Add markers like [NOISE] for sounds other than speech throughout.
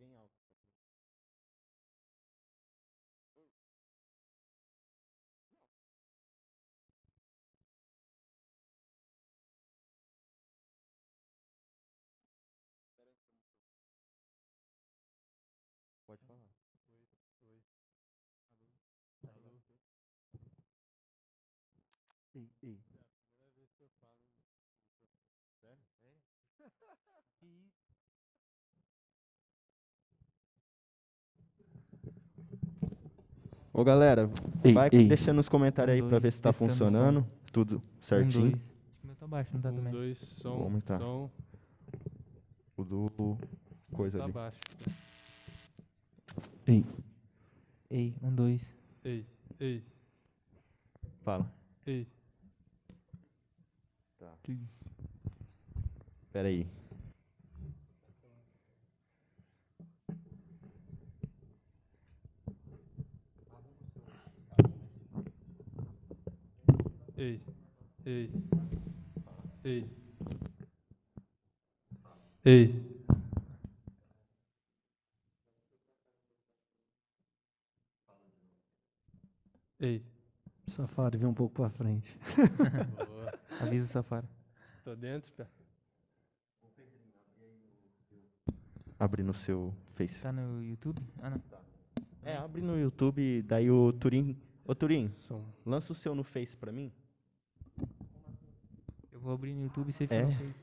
alguém alto. Ô galera, Ei, vai ei. deixando nos comentários aí Um, pra ver se tá som. funcionando. Tudo certinho. Um, dois. Tá baixo, não tá Um, também? dois, som, Vou aumentar. som. O do coisa tá ali. baixo. Ei, Ei, um, dois. Ei, ei, Fala. ei. Pera aí. Ei, ei, ei, ei. Ei. Safari, vem um pouco pra frente. Boa. [LAUGHS] Avisa o Safari. Tô dentro, pé. Abre no seu Face. Tá no YouTube? Ah, não. É, abre no YouTube, daí o Turim. Ô Turim, lança o seu no Face pra mim. Eu vou abrir no YouTube e você É? Face.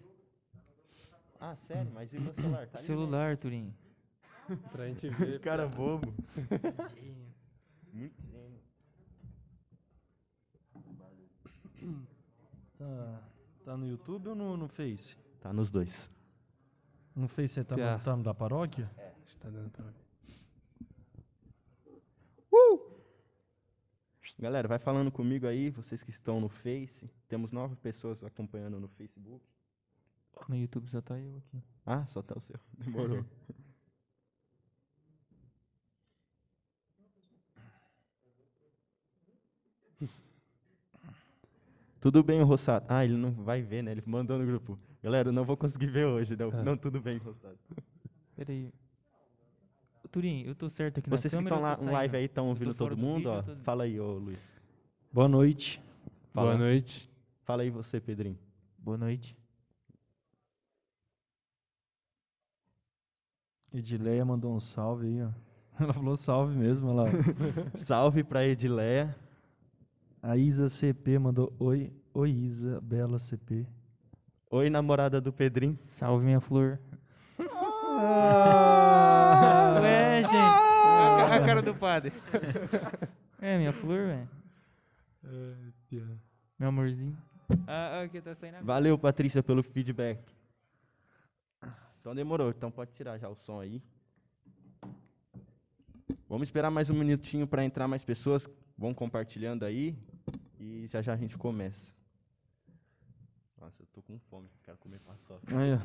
Ah, sério? Mas e meu celular? Tá ali, né? Celular, Turim. Pra gente ver. [LAUGHS] Cara bobo. Muito gênio. Tá, tá no YouTube ou no, no Face? Tá nos dois. No Face você tá, tá no da paróquia? Está dando pra ver. Galera, vai falando comigo aí, vocês que estão no Face. Temos nove pessoas acompanhando no Facebook. No YouTube só tá eu aqui. Ah, só tá o seu. [LAUGHS] Demorou. [LAUGHS] tudo bem, Rossato. Ah, ele não vai ver, né? Ele mandou no grupo. Galera, eu não vou conseguir ver hoje. Não, Ah. não tudo bem, Rossato. Pera aí. Ô, Turim, eu tô certo aqui Vocês na que câmera. estão lá eu tô no live aí, estão ouvindo todo do mundo, vídeo, ó. tô- Fala aí, ô Luiz. Boa noite. Fala. Boa noite. Fala aí você, Pedrinho. Boa noite. Edileia mandou um salve aí, ó. [LAUGHS] Ela falou salve mesmo, ela. [LAUGHS] Salve pra Edileia. A Isa CP mandou oi, oi Isa, bela CP. Oi, namorada do Pedrinho. Salve, minha flor. Ah! Gente. A, ca- a cara do padre. [LAUGHS] É, minha flor, velho. Meu amorzinho. Ah, ah, aqui tá saindo agora. Valeu, Patrícia, pelo feedback. Então demorou, então pode tirar já o som aí. Vamos esperar mais um minutinho para entrar mais pessoas. Vão compartilhando aí e já já a gente começa. Nossa, eu tô com fome, quero comer paçoca. Aí, ó.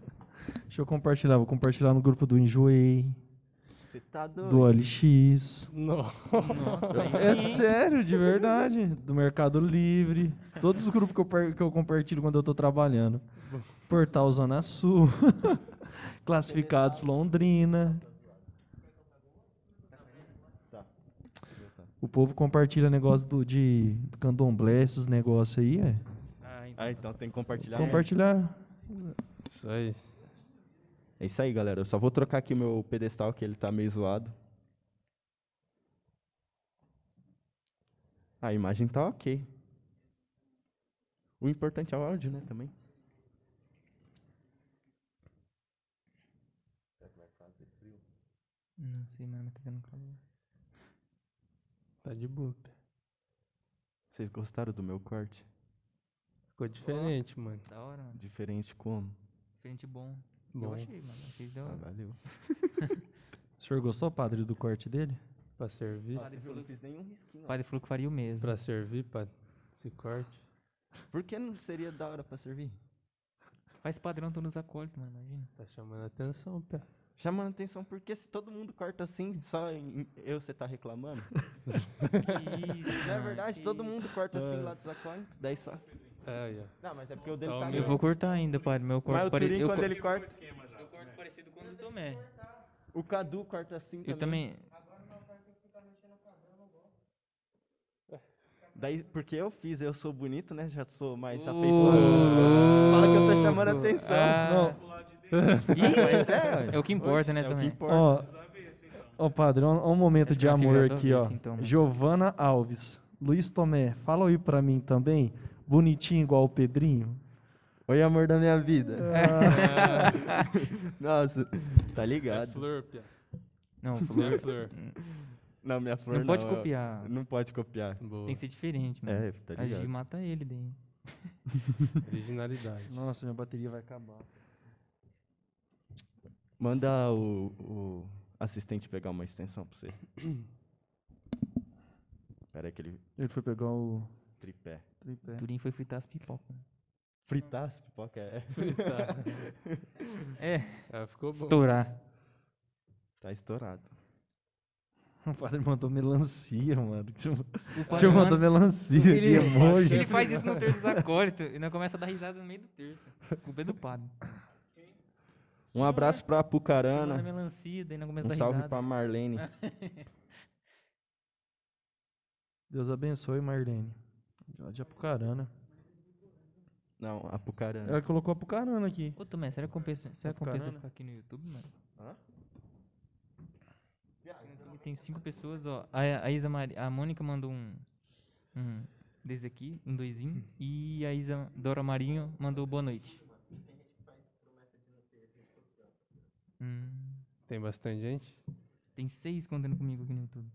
[LAUGHS] Deixa eu compartilhar, vou compartilhar no grupo do Enjoei, Você tá doido? do OLX. Não. Nossa, É sério, de verdade. Do Mercado Livre. Todos os grupos que eu, que eu compartilho quando eu tô trabalhando. Portal Zona Sul. [LAUGHS] Classificados Londrina. Tá. O povo compartilha negócio do, de do candomblé, esses negócios aí, é. Ah, então. Ah, então tem que compartilhar. Compartilhar. Isso aí. É isso aí, galera. Eu só vou trocar aqui o meu pedestal, que ele tá meio zoado. A imagem tá ok. O importante é o áudio, né, também. Não sei, mano, mas tá dando calor. Tá de boa, pé. Vocês gostaram do meu corte? Ficou diferente, mano. Da hora, mano. Diferente como? Diferente bom. Eu Bom, achei, mano. Achei da Ah, valeu. [LAUGHS] O senhor gostou, padre, do corte dele? pra servir. Padre eu falou não que- fiz nenhum risquinho. O padre falou que faria o mesmo. Pra servir, pra esse corte. Por que não seria da hora pra servir? Faz padrão todos os acólitos, mano. Imagina. Tá chamando a atenção, pé. Chamando atenção, porque se todo mundo corta assim, só em- eu você tá reclamando? [LAUGHS] Que isso, Não é mano, verdade? que Todo mundo corta assim É. lá dos acólitos, daí só... É, aí, ó. Não, mas é porque o dele Só tá Eu vou cortar ainda, padre. Meu corte Mas o Turim, quando ele corta... Eu corto parecido com o do Tomé. O Cadu corta assim Eu também. Daí, porque eu fiz, eu sou bonito, né? Já sou mais Ô, afeiçoado. Fala que eu tô chamando a atenção. Ah, Mas é, ué. É o que importa, né, É o que também. importa. Ó, ó, padre, ó, ó um momento Acho de amor aqui, ó. então. Giovana Alves. Luiz Tomé, fala aí pra mim também. Bonitinho igual o Pedrinho. Oi, amor da minha vida. [LAUGHS] Nossa, tá É ligado. flor, pé. Não, É flor. flor. Não, minha flor Não pode eu- copiar. Não pode copiar. Boa. Tem que ser diferente, mano. É, tá A Gi ligado. mata ele daí. [LAUGHS] [LAUGHS] Originalidade. Nossa, minha bateria vai acabar. Manda o, o assistente pegar uma extensão pra você. [CLEARS THROAT] Pera aí que ele Ele foi pegar o tripé. Tripé. Turim foi fritar as pipocas. Fritar as pipoca é... [LAUGHS] É, Ah, ficou bom. estourar. Tá estourado. O padre mandou melancia, mano. O padre mandou manda- melancia de ele, emoji. ele faz isso no terço dos acólitos e nós começa a dar risada no meio do terço. Culpa é do padre. Um abraço pra Manda Apucarana. melancia, daí nós começa Um a dar salve risada. pra Marlene. [LAUGHS] Deus abençoe, Marlene. Lá de Apucarana. Não, Apucarana. Ela colocou Apucarana aqui. Ô, Tomé, será que compensa, será que compensa ficar aqui no YouTube, mano? Hã? Tem cinco pessoas, ó. A, a Isa Mari, a Mônica mandou um, um desse aqui, um doisinho. E a Isa Dora Marinho mandou boa noite. Hum, Tem bastante gente? tem seis contando comigo aqui no YouTube.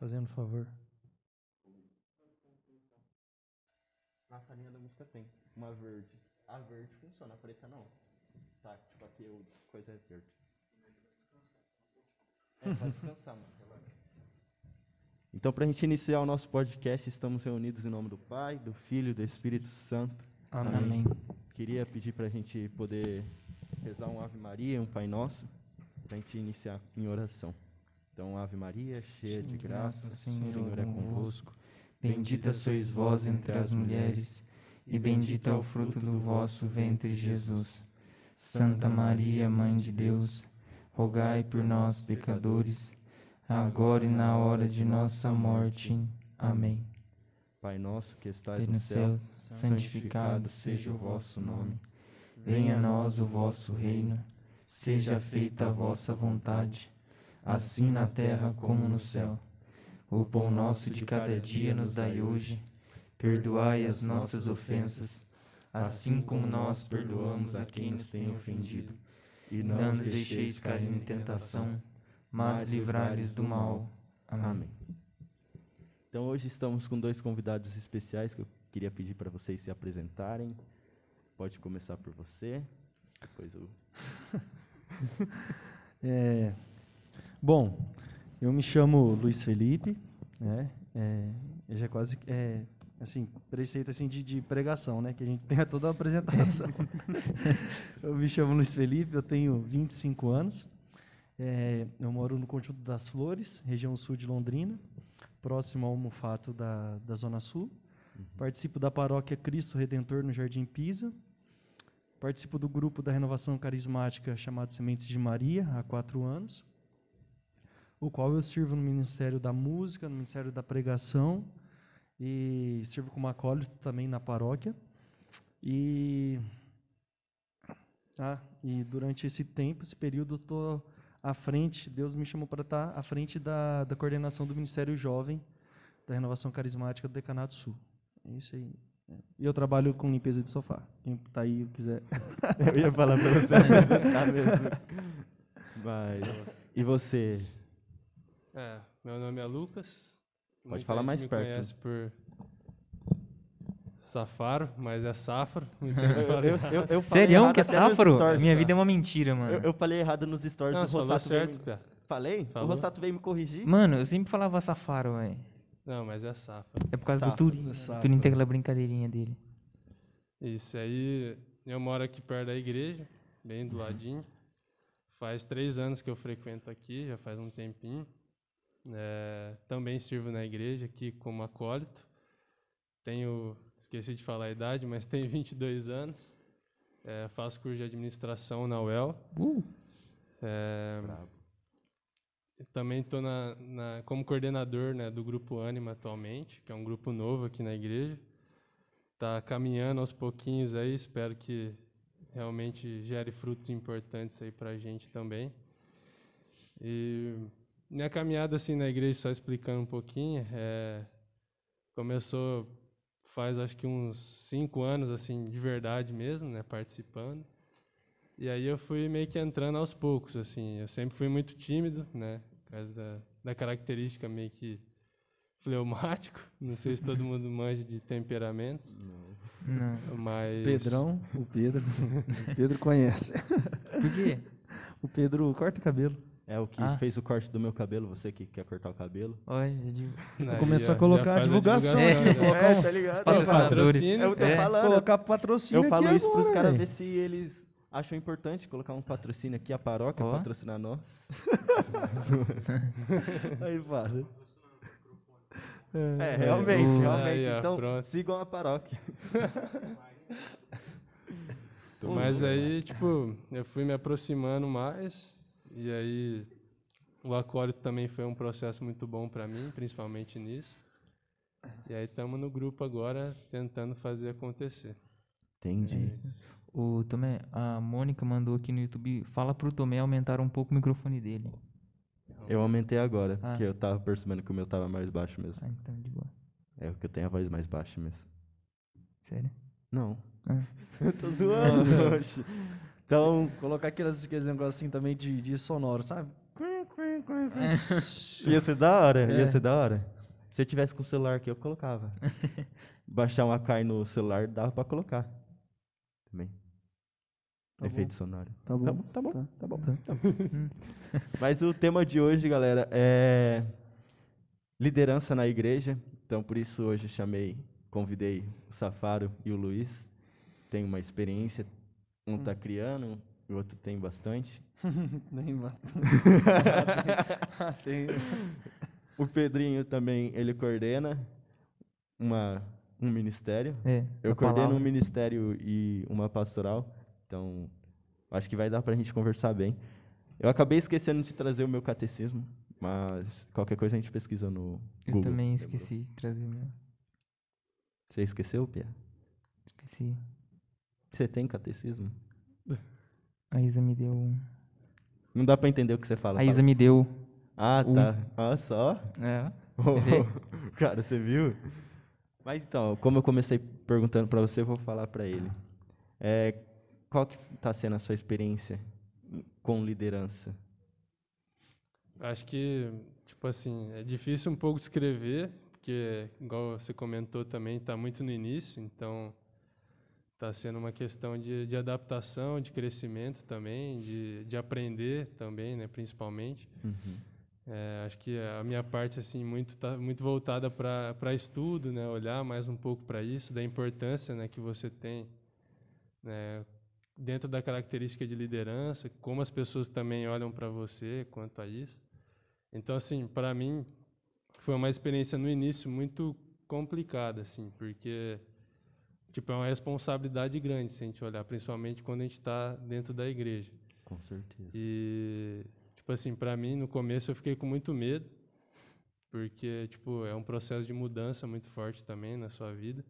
Fazendo favor. Nossa, a linha da música tem. Uma verde. A verde funciona, a preta não. Tá, tipo aqui o coisa é verde. É, pode descansar, mano. relaxa. Então, pra gente iniciar o nosso podcast, estamos reunidos em nome do Pai, do Filho e do Espírito Santo. Amém. Queria pedir pra gente poder rezar um Ave Maria, um Pai Nosso, pra gente iniciar em oração. Então, Ave Maria, cheia de graça, o Senhor é convosco. Bendita sois vós entre as mulheres, e bendito é o fruto do vosso ventre, Jesus. Santa Maria, Mãe de Deus, rogai por nós, pecadores, agora e na hora de nossa morte. Amém. Pai nosso que estás Pai no céu, santificado seja o vosso nome. Venha a nós o vosso reino, seja feita a vossa vontade, assim na terra como no céu. O pão nosso de cada dia nos dai hoje, perdoai as nossas ofensas, assim como nós perdoamos a quem nos tem ofendido. e Não nos deixeis cair em tentação, mas livrai-nos do mal. Amém. Então hoje estamos com dois convidados especiais que eu queria pedir para vocês se apresentarem. Pode começar por você, depois o [LAUGHS] É, bom, eu me chamo Luiz Felipe, né? É, eu já quase é, assim preceito assim de, de pregação, né? Que a gente [LAUGHS] tem toda a apresentação. [LAUGHS] eu me chamo Luiz Felipe, eu tenho 25 anos. É, eu moro no Conjunto das Flores, região sul de Londrina, próximo ao Mufato da, da Zona Sul. Participo da paróquia Cristo Redentor no Jardim Pisa. Participo do grupo da renovação carismática chamado Sementes de Maria há quatro anos. O qual eu sirvo no Ministério da Música, no Ministério da Pregação e sirvo como acólito também na paróquia. E ah, e durante esse tempo, esse período, estou à frente, Deus me chamou para estar à frente da, da coordenação do Ministério Jovem da Renovação Carismática do Decanato Sul. É isso aí. E eu trabalho com limpeza de sofá. Quem está aí quiser. [LAUGHS] Eu ia falar para você. Mas, e você? É, meu nome é Lucas. Pode Muita falar mais me perto. conhece por Safaro, mas é Safro. [LAUGHS] Fala Eu- eu- eu errado que é safro? stories, Minha vida é uma mentira, mano. Eu, eu falei errado nos stories, Não, o você falou Rossato veio certo, me... Falei? Falou. O Rossato veio me corrigir? Mano, eu sempre falava safaro, velho. Não, mas é Safro. É por causa do Turim. Do O safro. Turim tem aquela brincadeirinha dele. Isso aí, eu moro aqui perto da igreja, bem do ladinho. Faz três anos que eu frequento aqui, já faz um tempinho. É, também sirvo na igreja aqui como acólito. Tenho, esqueci de falar a idade, mas tenho [LAUGHS] 22 anos. É, faço curso de administração na UEL. É, eu também estou como coordenador né, do Grupo Ânima atualmente, que é um grupo novo aqui na igreja está caminhando aos pouquinhos aí, espero que realmente gere frutos importantes aí para a gente também. E minha caminhada assim na igreja, só explicando um pouquinho, é, começou faz acho que uns cinco anos assim de verdade mesmo, né, participando. E aí eu fui meio que entrando aos poucos, assim. Eu sempre fui muito tímido, né, por causa da, da característica meio que fleumático. [LAUGHS] Não sei se todo mundo manja de temperamentos, Não. mas Pedrão, o Pedro. [LAUGHS] o Pedro conhece. Por quê? O Pedro corta cabelo. É o que Ah. fez o corte do meu cabelo, você que quer cortar o cabelo. Olha, Começou a colocar faz divulgação. divulgação, É. Colocar um- tá ligado? Os patrocínio, Eu tô É. falando. Colocar patrocínio Eu falo aqui isso pros agora, caras ver se eles acham importante colocar um patrocínio aqui, a paróquia, Ó. patrocinar nós. [LAUGHS] Aí fala. É, realmente, O- realmente. Aí, então, pronto. sigam a paróquia. Mas aí, tipo, eu fui me aproximando mais, e aí o acólito também foi um processo muito bom para mim, principalmente nisso. E aí estamos no grupo agora tentando fazer acontecer. Entendi. O Tomé, a Mônica mandou aqui no YouTube, fala pro Tomé aumentar um pouco o microfone dele. Eu aumentei agora, Ah. porque eu tava percebendo que o meu tava mais baixo mesmo. Ah, então de boa. É o que eu tenho a voz mais baixa mesmo. Sério? Não. Ah. [LAUGHS] Eu tô zoando. [LAUGHS] Então, Colocar aqueles, aqueles negócios assim também de, de sonoro, sabe? ia ser da hora, É. ia ser da hora. Se eu tivesse com o celular aqui, eu colocava. [LAUGHS] Baixar um Akai no celular, dava pra colocar. Também. Tá Efeito sonoro. Tá bom. Tá bom, tá bom, Tá. tá bom. tá bom. [LAUGHS] Mas o tema de hoje, galera, é liderança na igreja. Então, por isso hoje eu chamei, convidei o Safaro e o Luiz. Tem uma experiência, um tá criando, o outro tem bastante. [LAUGHS] Nem bastante. [LAUGHS] Tem. O Pedrinho também, ele coordena uma, um ministério. É. Eu coordeno um palavra. ministério e uma pastoral, então acho que vai dar para a gente conversar bem. Eu acabei esquecendo de trazer o meu catecismo, mas qualquer coisa a gente pesquisa no Eu Google. também esqueci de trazer o meu. Você esqueceu, Pia? Esqueci. Você tem catecismo? A Isa me deu. Não dá para entender o que você fala. A Isa fala. me deu. Ah, um. tá. Olha só. É. [LAUGHS] vê? Cara, você viu? Mas então, como eu comecei perguntando para você, eu vou falar para ele. É, qual que está sendo a sua experiência com liderança? Acho que, tipo assim, é difícil um pouco descrever, porque, igual você comentou também, está muito no início, então está sendo uma questão de, de adaptação, de crescimento também, de, de aprender também, né, principalmente. É, acho que a minha parte assim muito tá muito voltada para estudo, né, olhar mais um pouco para isso, da importância, né, que você tem, né, dentro da característica de liderança, como as pessoas também olham para você quanto a isso. Então assim, para mim foi uma experiência no início muito complicada, assim, porque tipo é uma responsabilidade grande se a gente olhar, principalmente quando a gente está dentro da igreja. Com certeza. E, tipo tipo assim, para mim, no começo eu fiquei com muito medo, porque, tipo, é um processo de mudança muito forte também na sua vida.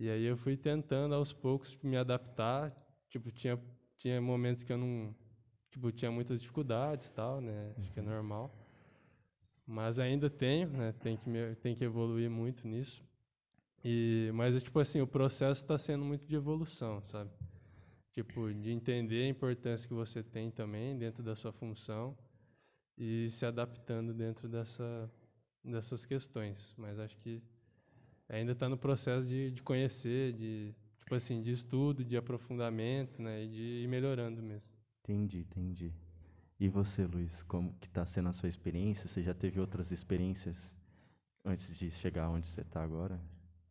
E aí eu fui tentando aos poucos me adaptar, tipo, tinha tinha momentos que eu não, tipo, tinha muitas dificuldades, tal, né? Acho que é normal. Mas ainda tenho, né? Tem que me, tem que evoluir muito nisso. E mas tipo assim, o processo está sendo muito de evolução, sabe? Tipo, de entender a importância que você tem também dentro da sua função e se adaptando dentro dessa, dessas questões. Mas acho que ainda está no processo de, de conhecer, de tipo assim, de estudo, de aprofundamento, né, e de ir melhorando mesmo. Entendi, entendi. E você, Luiz, como que está sendo a sua experiência? Você já teve outras experiências antes de chegar onde você está agora?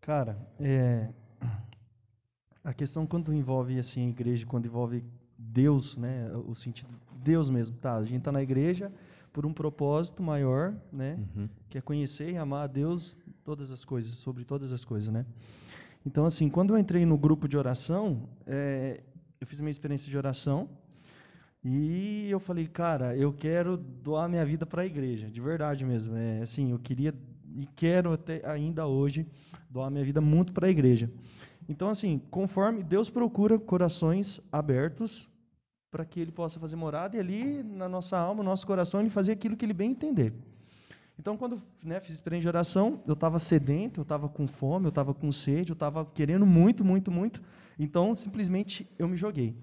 Cara, é, a questão quando envolve assim a igreja, quando envolve Deus, né, o sentido Deus mesmo, tá? A gente está na igreja por um propósito maior, né, Uhum. que é conhecer e amar a Deus todas as coisas, sobre todas as coisas, né? Então assim, quando eu entrei no grupo de oração, é, eu fiz minha experiência de oração e eu falei, cara, eu quero doar minha vida para a igreja, de verdade mesmo. É assim, eu queria e quero até ainda hoje doar minha vida muito para a igreja. Então, assim, conforme Deus procura corações abertos para que Ele possa fazer morada e ali na nossa alma, no nosso coração, Ele fazer aquilo que Ele bem entender. Então, quando né, fiz experiência de oração, eu estava sedento, eu estava com fome, eu estava com sede, eu estava querendo muito, muito, muito. Então, simplesmente, eu me joguei.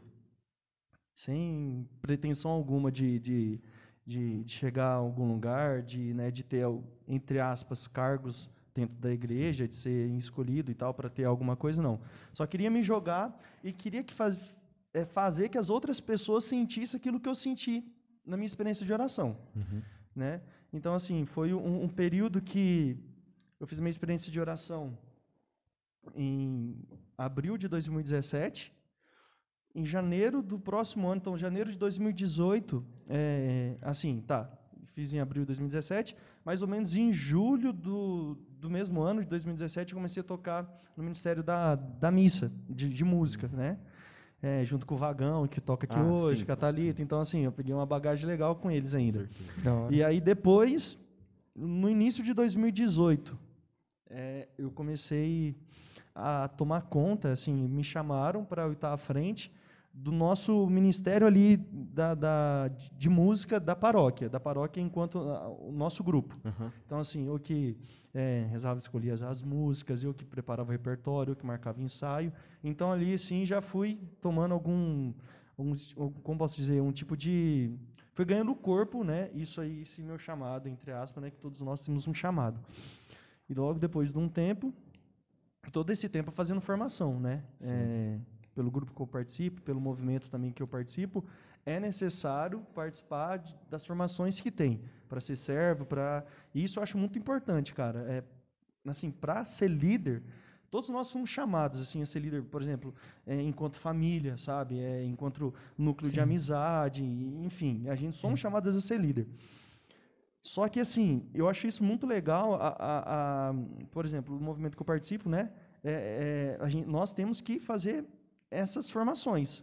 Sem pretensão alguma de, de, de, de chegar a algum lugar, de, né, de ter, entre aspas, cargos dentro da igreja, de ser escolhido e tal, para ter alguma coisa, não. Só queria me jogar e queria que faz, é, fazer que as outras pessoas sentissem aquilo que eu senti na minha experiência de oração. Uhum. Né? Então, assim, foi um, um período que eu fiz minha experiência de oração em abril de 2017. Em janeiro do próximo ano, então, janeiro de 2018, é, assim, tá, fiz em abril de 2017, mais ou menos em julho do, do mesmo ano, de 2017, eu comecei a tocar no Ministério da, da Missa, de, de música, né? É, junto com o Vagão, que toca aqui Ah, hoje, sim, com a Thalita. Então, assim, eu peguei uma bagagem legal com eles ainda. E aí depois, no início de 2018, é, eu comecei a tomar conta, assim, me chamaram para eu estar à frente do nosso ministério ali da, da- de, música da paróquia, da paróquia enquanto ah, o nosso grupo. Uhum. Então, assim, eu que é, rezava, escolhia as, as músicas, eu que preparava o repertório, eu que marcava ensaio. Então, ali, assim, já fui tomando algum, alguns- como posso dizer, um tipo de... Foi ganhando corpo, né? Isso aí, esse meu chamado, entre aspas, né? Que todos nós temos um chamado. E logo depois de um tempo, todo esse tempo fazendo formação, né? Pelo grupo que eu participo, pelo movimento também que eu participo, é necessário participar de- das formações que tem para ser servo, para e isso eu acho muito importante, cara. É assim, para ser líder, todos nós somos chamados assim a ser líder, por exemplo, é, enquanto família, sabe? É, enquanto núcleo de Sim. amizade, enfim, a gente somos chamados a ser líder. Só que assim, eu acho isso muito legal. A, a- a- por exemplo, o movimento que eu participo, né? é- é, gente- nós temos que fazer essas formações.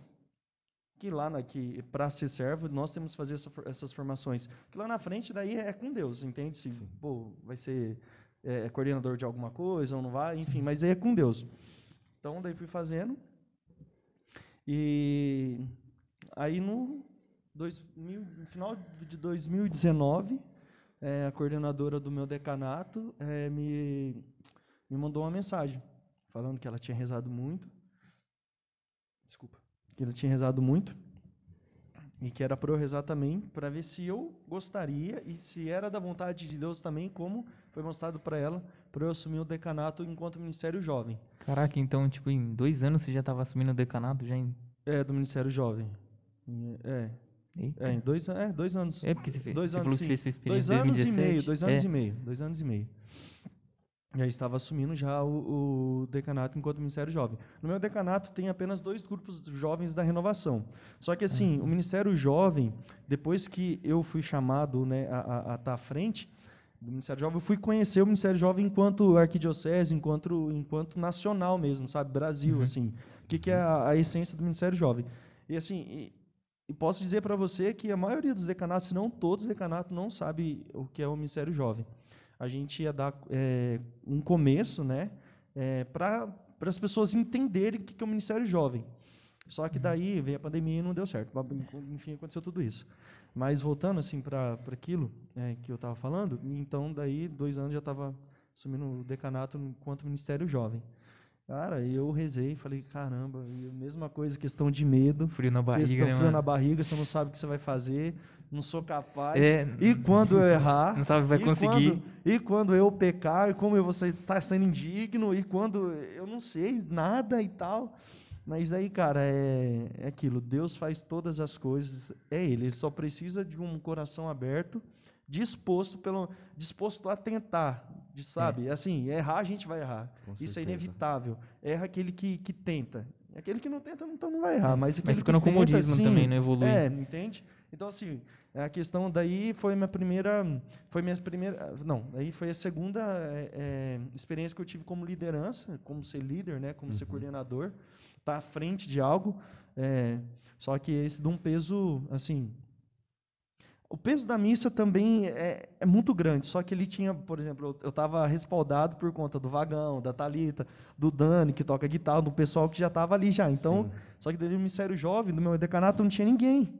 Que lá na, que para ser servo nós temos que fazer essa essas formações. Que lá na frente daí é com Deus, entende? Se pô, vai ser é, coordenador de alguma coisa ou não vai, enfim, mas aí é com Deus. Então daí fui fazendo e aí no 2000, no final de 2019 é, a coordenadora do meu decanato é, me, me mandou uma mensagem falando que ela tinha rezado muito. Desculpa. Que ela tinha rezado muito. E que era para eu rezar também, para ver se eu gostaria e se era da vontade de Deus também, como foi mostrado para ela, para eu assumir o decanato enquanto Ministério Jovem. Caraca, então, tipo, em dois anos você já tava assumindo o decanato? Já em... É, do Ministério Jovem. É, Eita. é, em dois, é, dois anos. É, porque você, fez, Dois você anos, falou que sim. fez experiência Dois anos 2017. e meio, dois anos é. e meio, dois anos e meio. Aí estava assumindo já o, o decanato enquanto Ministério Jovem. No meu decanato tem apenas dois grupos jovens da renovação. Só que assim, o Ministério Jovem, depois que eu fui chamado né, a- estar à frente do Ministério Jovem, eu fui conhecer o Ministério Jovem enquanto arquidiocese, enquanto, enquanto nacional mesmo, sabe? Brasil, assim. O que, que é a, a essência do Ministério Jovem. E assim, e e posso dizer para você que a maioria dos decanatos, se não todos os decanatos, não sabe o que é o Ministério Jovem. A gente ia dar é, um começo né, é, para as pessoas entenderem o que é o Ministério Jovem. Só que daí veio a pandemia e não deu certo. Enfim, aconteceu tudo isso. Mas voltando assim para aquilo é, que eu estava falando, então daí dois anos já estava assumindo o decanato enquanto Ministério Jovem. Cara, eu rezei e falei, caramba, mesma coisa, questão de medo. Frio na barriga, questão, né, frio mano? na barriga, você não sabe o que você vai fazer, não sou capaz. É, e quando eu errar... Não sabe vai e conseguir. Quando, e quando eu pecar, e como eu vou estar tá sendo indigno, e quando eu não sei nada e tal... Mas aí, cara, é, é aquilo. Deus faz todas as coisas. É Ele. Ele só precisa de um coração aberto, disposto pelo, disposto a tentar. De, sabe? É. Assim, errar a gente vai errar. Com Isso é certeza. inevitável. Erra aquele que, que tenta. Aquele que não tenta, então não vai errar. Mas aquele Mas fica no comodismo assim, também, não evolui. É, entende? Então, assim, a questão daí foi minha primeira. Foi minha primeira. Não, aí foi a segunda é, é, experiência que eu tive como liderança, como ser líder, né? Como ser coordenador estar tá à frente de algo. É, só que esse de um peso, assim. O peso da missa também é, é muito grande, só que ele tinha, por exemplo, eu estava respaldado por conta do Vagão, da Talita, do Dani, que toca guitarra, do pessoal que já estava ali já. Então, Sim. só que do Ministério Jovem, do meu decanato, não tinha ninguém.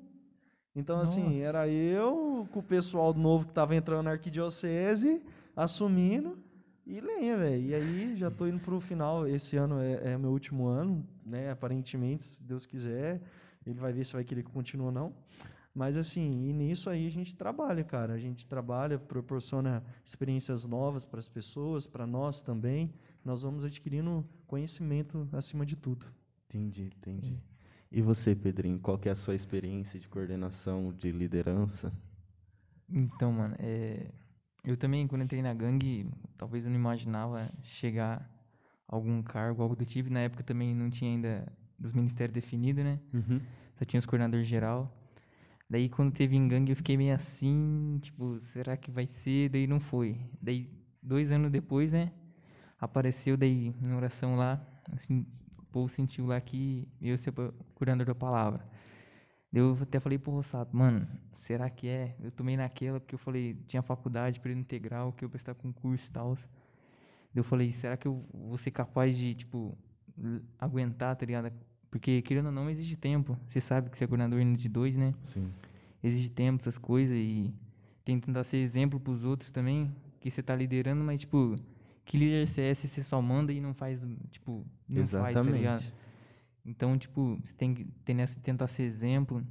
Então, Nossa. assim, era eu com o pessoal novo que estava entrando na arquidiocese, assumindo, e lenha, velho. E aí já estou indo para o final. Esse ano é, é meu último ano, né? Aparentemente, se Deus quiser, ele vai ver se vai querer que continue ou não. Mas assim, e nisso aí a gente trabalha, cara. A gente trabalha, proporciona experiências novas para as pessoas, para nós também. Nós vamos adquirindo conhecimento acima de tudo. Entendi, entendi. E você, Pedrinho, qual que é a sua experiência de coordenação, de liderança? Então, mano, é, eu também, quando entrei na gangue, talvez eu não imaginava chegar a algum cargo, algo do tipo. Na época também não tinha ainda dos ministérios definido, né? Uhum. Só tinha os coordenadores geral. Daí, quando teve em gangue, eu fiquei meio assim, tipo, será que vai ser? Daí não foi. Daí, dois anos depois, né? Apareceu daí na oração lá, assim, o povo sentiu lá que eu ser coordenador da palavra. Daí eu até falei pro Rossato, mano, será que é? Eu tomei naquela porque eu falei, tinha faculdade, período integral, que eu prestar concurso e tal. Eu falei, será que eu vou ser capaz de, tipo, aguentar, tá ligado? Porque, querendo ou não, exige tempo. Você sabe que você é coordenador de dois, né? Sim. Exige tempo, essas coisas. E tem que tentar ser exemplo pros outros também. Que você tá liderando, mas, tipo, que líder você é se você só manda e não faz, tipo, não Exatamente. faz, tá ligado? Então, tipo, você tem que ter nessa, tentar ser exemplo.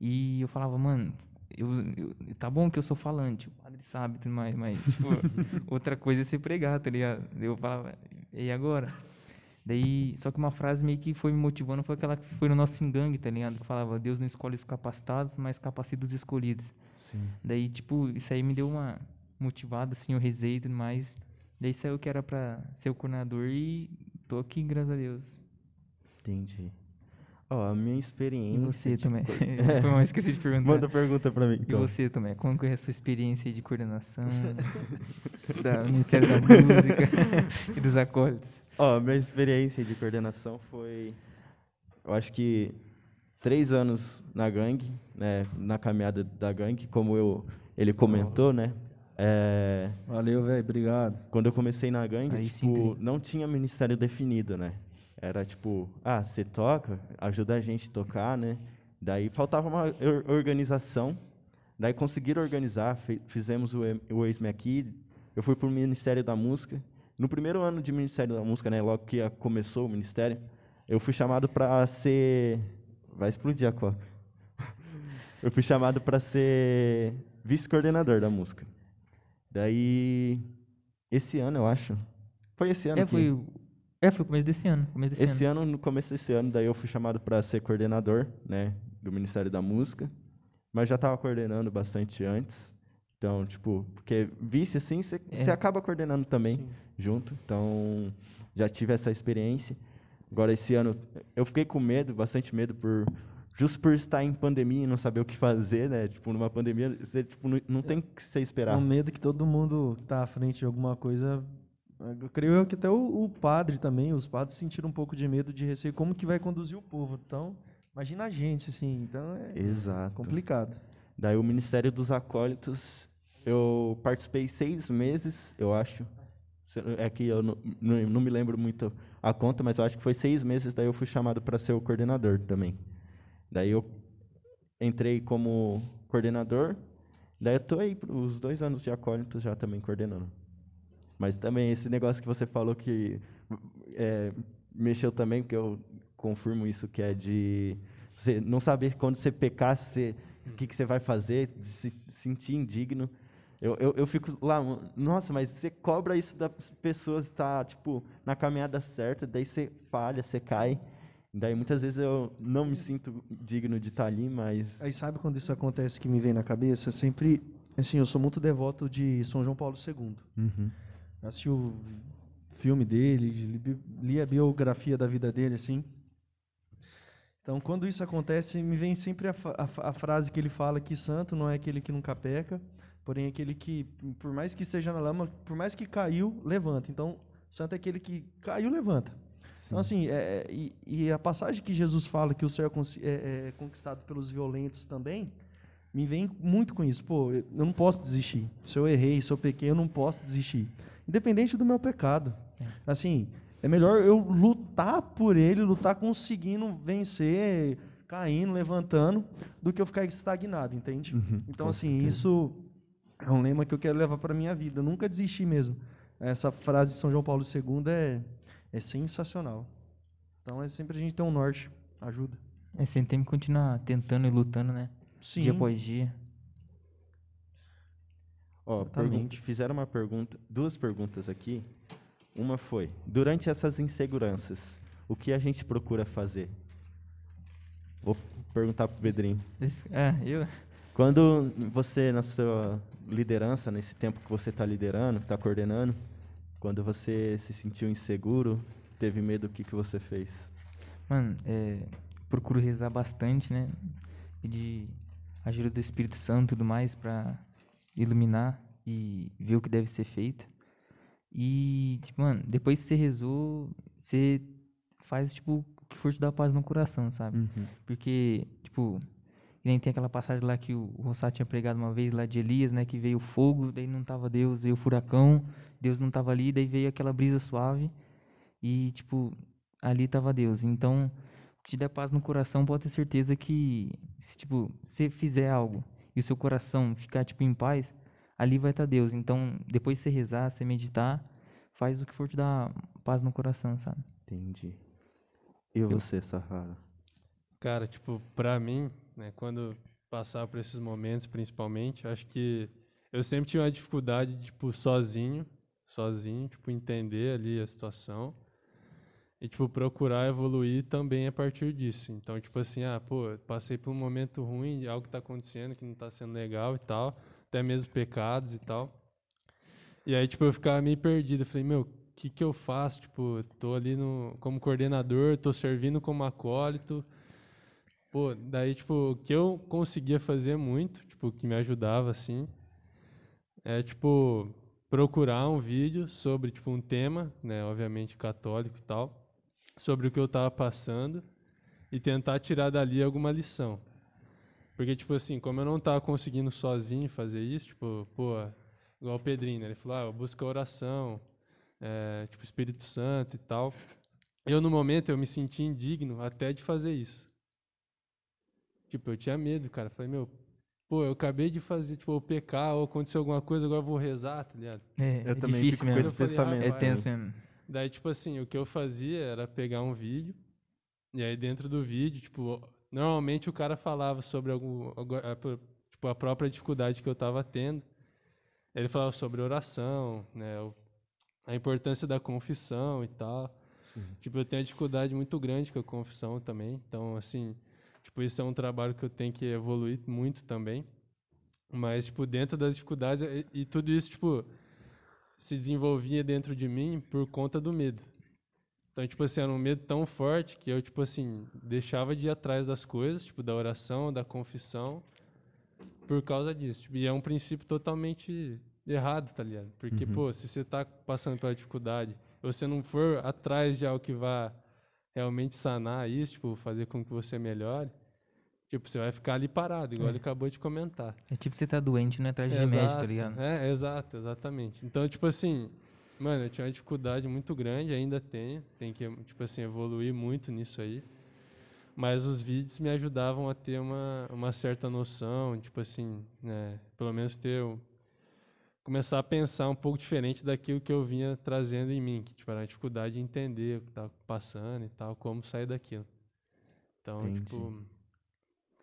E eu falava, mano, eu, eu, tá bom que eu sou falante, o padre sabe tudo mais, mas, tipo, [LAUGHS] outra coisa é você pregar, tá ligado? Eu falava, e agora? Daí, só que uma frase meio que foi me motivando foi aquela que foi no nosso engangue, tá ligado? Que falava, Deus não escolhe os capacitados, mas capacita os escolhidos. Sim. Daí, tipo, isso aí me deu uma motivada, assim, eu rezei e tudo mais. Daí saiu que era pra ser o coordenador e tô aqui, graças a Deus. Entendi. Ó, a minha experiência... E você de também? [LAUGHS] Foi mais esqueci de perguntar. Manda pergunta pra mim. E então. você também? Como que é a sua experiência de coordenação [LAUGHS] do Ministério da Música [LAUGHS] e dos acólitos? Ó, minha experiência de coordenação foi, eu acho que três anos na gangue, né, na caminhada da gangue, como eu, ele comentou, né, é, Valeu, velho. Obrigado. quando eu comecei na gangue, tipo, não tinha ministério definido, né, era tipo, ah, você toca, ajuda a gente a tocar, né, daí faltava uma or- organização, daí conseguiram organizar, fizemos o, o Ex-Me Aqui, eu fui para o Ministério da Música, no primeiro ano de Ministério da Música, né, logo que começou o Ministério, eu fui chamado para ser... Vai explodir a coca. [LAUGHS] Eu fui chamado para ser vice-coordenador da música. Daí, esse ano, eu acho. Foi esse ano É, que... foi, é, foi o começo desse ano. Começo desse Esse ano. ano, no começo desse ano, daí eu fui chamado para ser coordenador, né, do Ministério da Música, mas já estava coordenando bastante antes. Então, tipo, porque vice assim, você É. acaba coordenando também Sim. junto. Então, já tive essa experiência. Agora esse ano eu fiquei com medo, bastante medo por justo por estar em pandemia e não saber o que fazer, né? Tipo, numa pandemia, você tipo, não, não tem que você É esperar. um medo que todo mundo que tá à frente de alguma coisa. Eu creio eu que até o, o padre também, os padres sentiram um pouco de medo, de receio, como que vai conduzir o povo. Então, Imagina a gente, assim, então é Exato. complicado. Daí o Ministério dos Acólitos, eu participei seis meses, eu acho. É que eu não, não, me lembro muito a conta, mas eu acho que foi seis meses, daí eu fui chamado para ser o coordenador também. Daí eu entrei como coordenador, daí eu tô aí os dois anos de acólito já também coordenando. Mas também esse negócio que você falou que é, mexeu também, porque eu confirmo isso, que é de você não saber quando você pecar, você- o que, que você vai fazer, de se sentir indigno. Eu, eu, eu fico lá, nossa, mas você cobra isso das pessoas estar, tipo, na caminhada certa, daí você falha, você cai. Daí muitas vezes eu não me sinto digno de estar ali, mas... Aí sabe quando isso acontece que me vem na cabeça? Sempre, assim, eu sou muito devoto de São João Paulo II. Uhum. Assisti o filme dele, li, li a biografia da vida dele, assim. Então, quando isso acontece, me vem sempre a, a a frase que ele fala que santo não é aquele que nunca peca, porém é aquele que, por mais que esteja na lama, por mais que caiu, levanta. Então, santo é aquele que caiu, levanta. Então, assim, é, é, e, e a passagem que Jesus fala que o céu é é, é conquistado pelos violentos também, me vem muito com isso. Pô, eu não posso desistir. Se eu errei, se eu pequei, eu não posso desistir. Independente do meu pecado. Assim, é melhor eu lutar por ele, lutar conseguindo vencer, caindo, levantando, do que eu ficar estagnado, entende? então, com assim, isso é um lema que eu quero levar para minha vida. Nunca desistir mesmo. Essa frase de São João Paulo II é, é sensacional. Então, é sempre a gente ter um norte. Ajuda. É sempre tem que continuar tentando e lutando, né? Sim. Dia após dia. Ó, Exatamente. pergun- fizeram uma pergunta, duas perguntas aqui. Uma foi: durante essas inseguranças, o que a gente procura fazer? Vou perguntar para o Pedrinho. É, eu. Quando você, na sua liderança, nesse tempo que você está liderando, está coordenando, quando você se sentiu inseguro, teve medo, o que, que você fez? Mano, é, procuro rezar bastante, né? Pedir ajuda do Espírito Santo e tudo mais pra iluminar e ver o que deve ser feito. E, tipo, mano, depois que você rezou, você faz, tipo, o que for te dar paz no coração, sabe? Porque, tipo, nem tem aquela passagem lá que o Rossá tinha pregado uma vez lá de Elias, né? Que veio o fogo, daí não tava Deus, veio o furacão, Deus não tava ali, daí veio aquela brisa suave e, tipo, ali tava Deus. Então, o que te der paz no coração, pode ter certeza que, se, tipo, você fizer algo e o seu coração ficar, tipo, em paz, ali vai estar Deus. Então, depois de você rezar, você meditar, faz o que for te dar paz no coração, sabe? Entendi. E você, Sahara? Cara, tipo, pra mim, né, quando passar por esses momentos, principalmente, eu acho que eu sempre tive uma dificuldade, tipo, sozinho, sozinho, tipo, entender ali a situação e, tipo, procurar evoluir também a partir disso. Então, tipo assim, ah, pô, passei por um momento ruim, algo que tá acontecendo que não tá sendo legal e tal, até mesmo pecados e tal. E aí, tipo, eu ficava meio perdido. Falei, meu, o que que eu faço? Tipo, tô ali no, como coordenador, tô servindo como acólito, Pô, daí, tipo, o que eu conseguia fazer muito, tipo, que me ajudava, assim, é, tipo, procurar um vídeo sobre, tipo, um tema, né, obviamente católico e tal, sobre o que eu tava passando e tentar tirar dali alguma lição. Porque, tipo assim, como eu não tava conseguindo sozinho fazer isso, tipo, pô, igual o Pedrinho, né, ele falou, ah, busca oração, é, tipo, Espírito Santo e tal. Eu, no momento, eu me senti indigno até de fazer isso. Tipo, eu tinha medo, cara. Falei, meu, pô, eu acabei de fazer, tipo, eu pecar ou aconteceu alguma coisa, agora eu vou rezar, tá ligado? É, Eu é também difícil fico com mesmo. esse Eu falei, pensamento. É tenso mesmo. Daí, tipo assim, o que eu fazia era pegar um vídeo, e aí dentro do vídeo, tipo, normalmente o cara falava sobre algum, tipo, a própria dificuldade que eu tava tendo. Ele falava sobre oração, né, a importância da confissão e tal. Tipo, eu tenho uma dificuldade muito grande com a confissão também, então, assim, tipo, isso é um trabalho que eu tenho que evoluir muito também. Mas, tipo, dentro das dificuldades, e, e tudo isso, tipo, se desenvolvia dentro de mim por conta do medo. Então, tipo assim, era um medo tão forte que eu, tipo assim, deixava de ir atrás das coisas, tipo, da oração, da confissão, por causa disso. Tipo, e é um princípio totalmente errado, tá ligado? Porque, pô, se você tá passando pela dificuldade, você não for atrás de algo que vá realmente sanar isso, tipo, fazer com que você melhore, tipo, você vai ficar ali parado, igual É. ele acabou de comentar. É tipo você tá doente, não é atrás de remédio, tá ligado? É, exato, exatamente. Então, tipo assim, mano, eu tinha uma dificuldade muito grande, ainda tenho, tem que, tipo assim, evoluir muito nisso aí. Mas os vídeos me ajudavam a ter uma, uma certa noção, tipo assim, né, pelo menos ter começar a pensar um pouco diferente daquilo que eu vinha trazendo em mim, que tipo, era a dificuldade de entender o que estava passando e tal, como sair daquilo. Então, Entendi. tipo,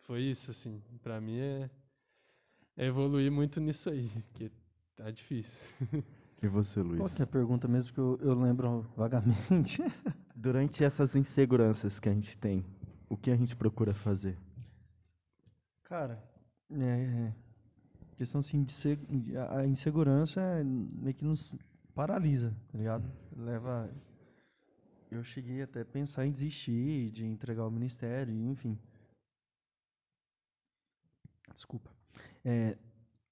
foi isso, assim. Pra mim é, é evoluir muito nisso aí, [LAUGHS] que tá difícil. [LAUGHS] E você, Luiz? que é a pergunta mesmo que eu, eu lembro [LAUGHS] vagamente? Durante essas inseguranças que a gente tem, o que a gente procura fazer? Cara, é, questão assim de ser, a- a insegurança é meio que nos paralisa, tá ligado? Leva eu cheguei até a pensar em desistir de entregar o ministério, enfim. Desculpa. É,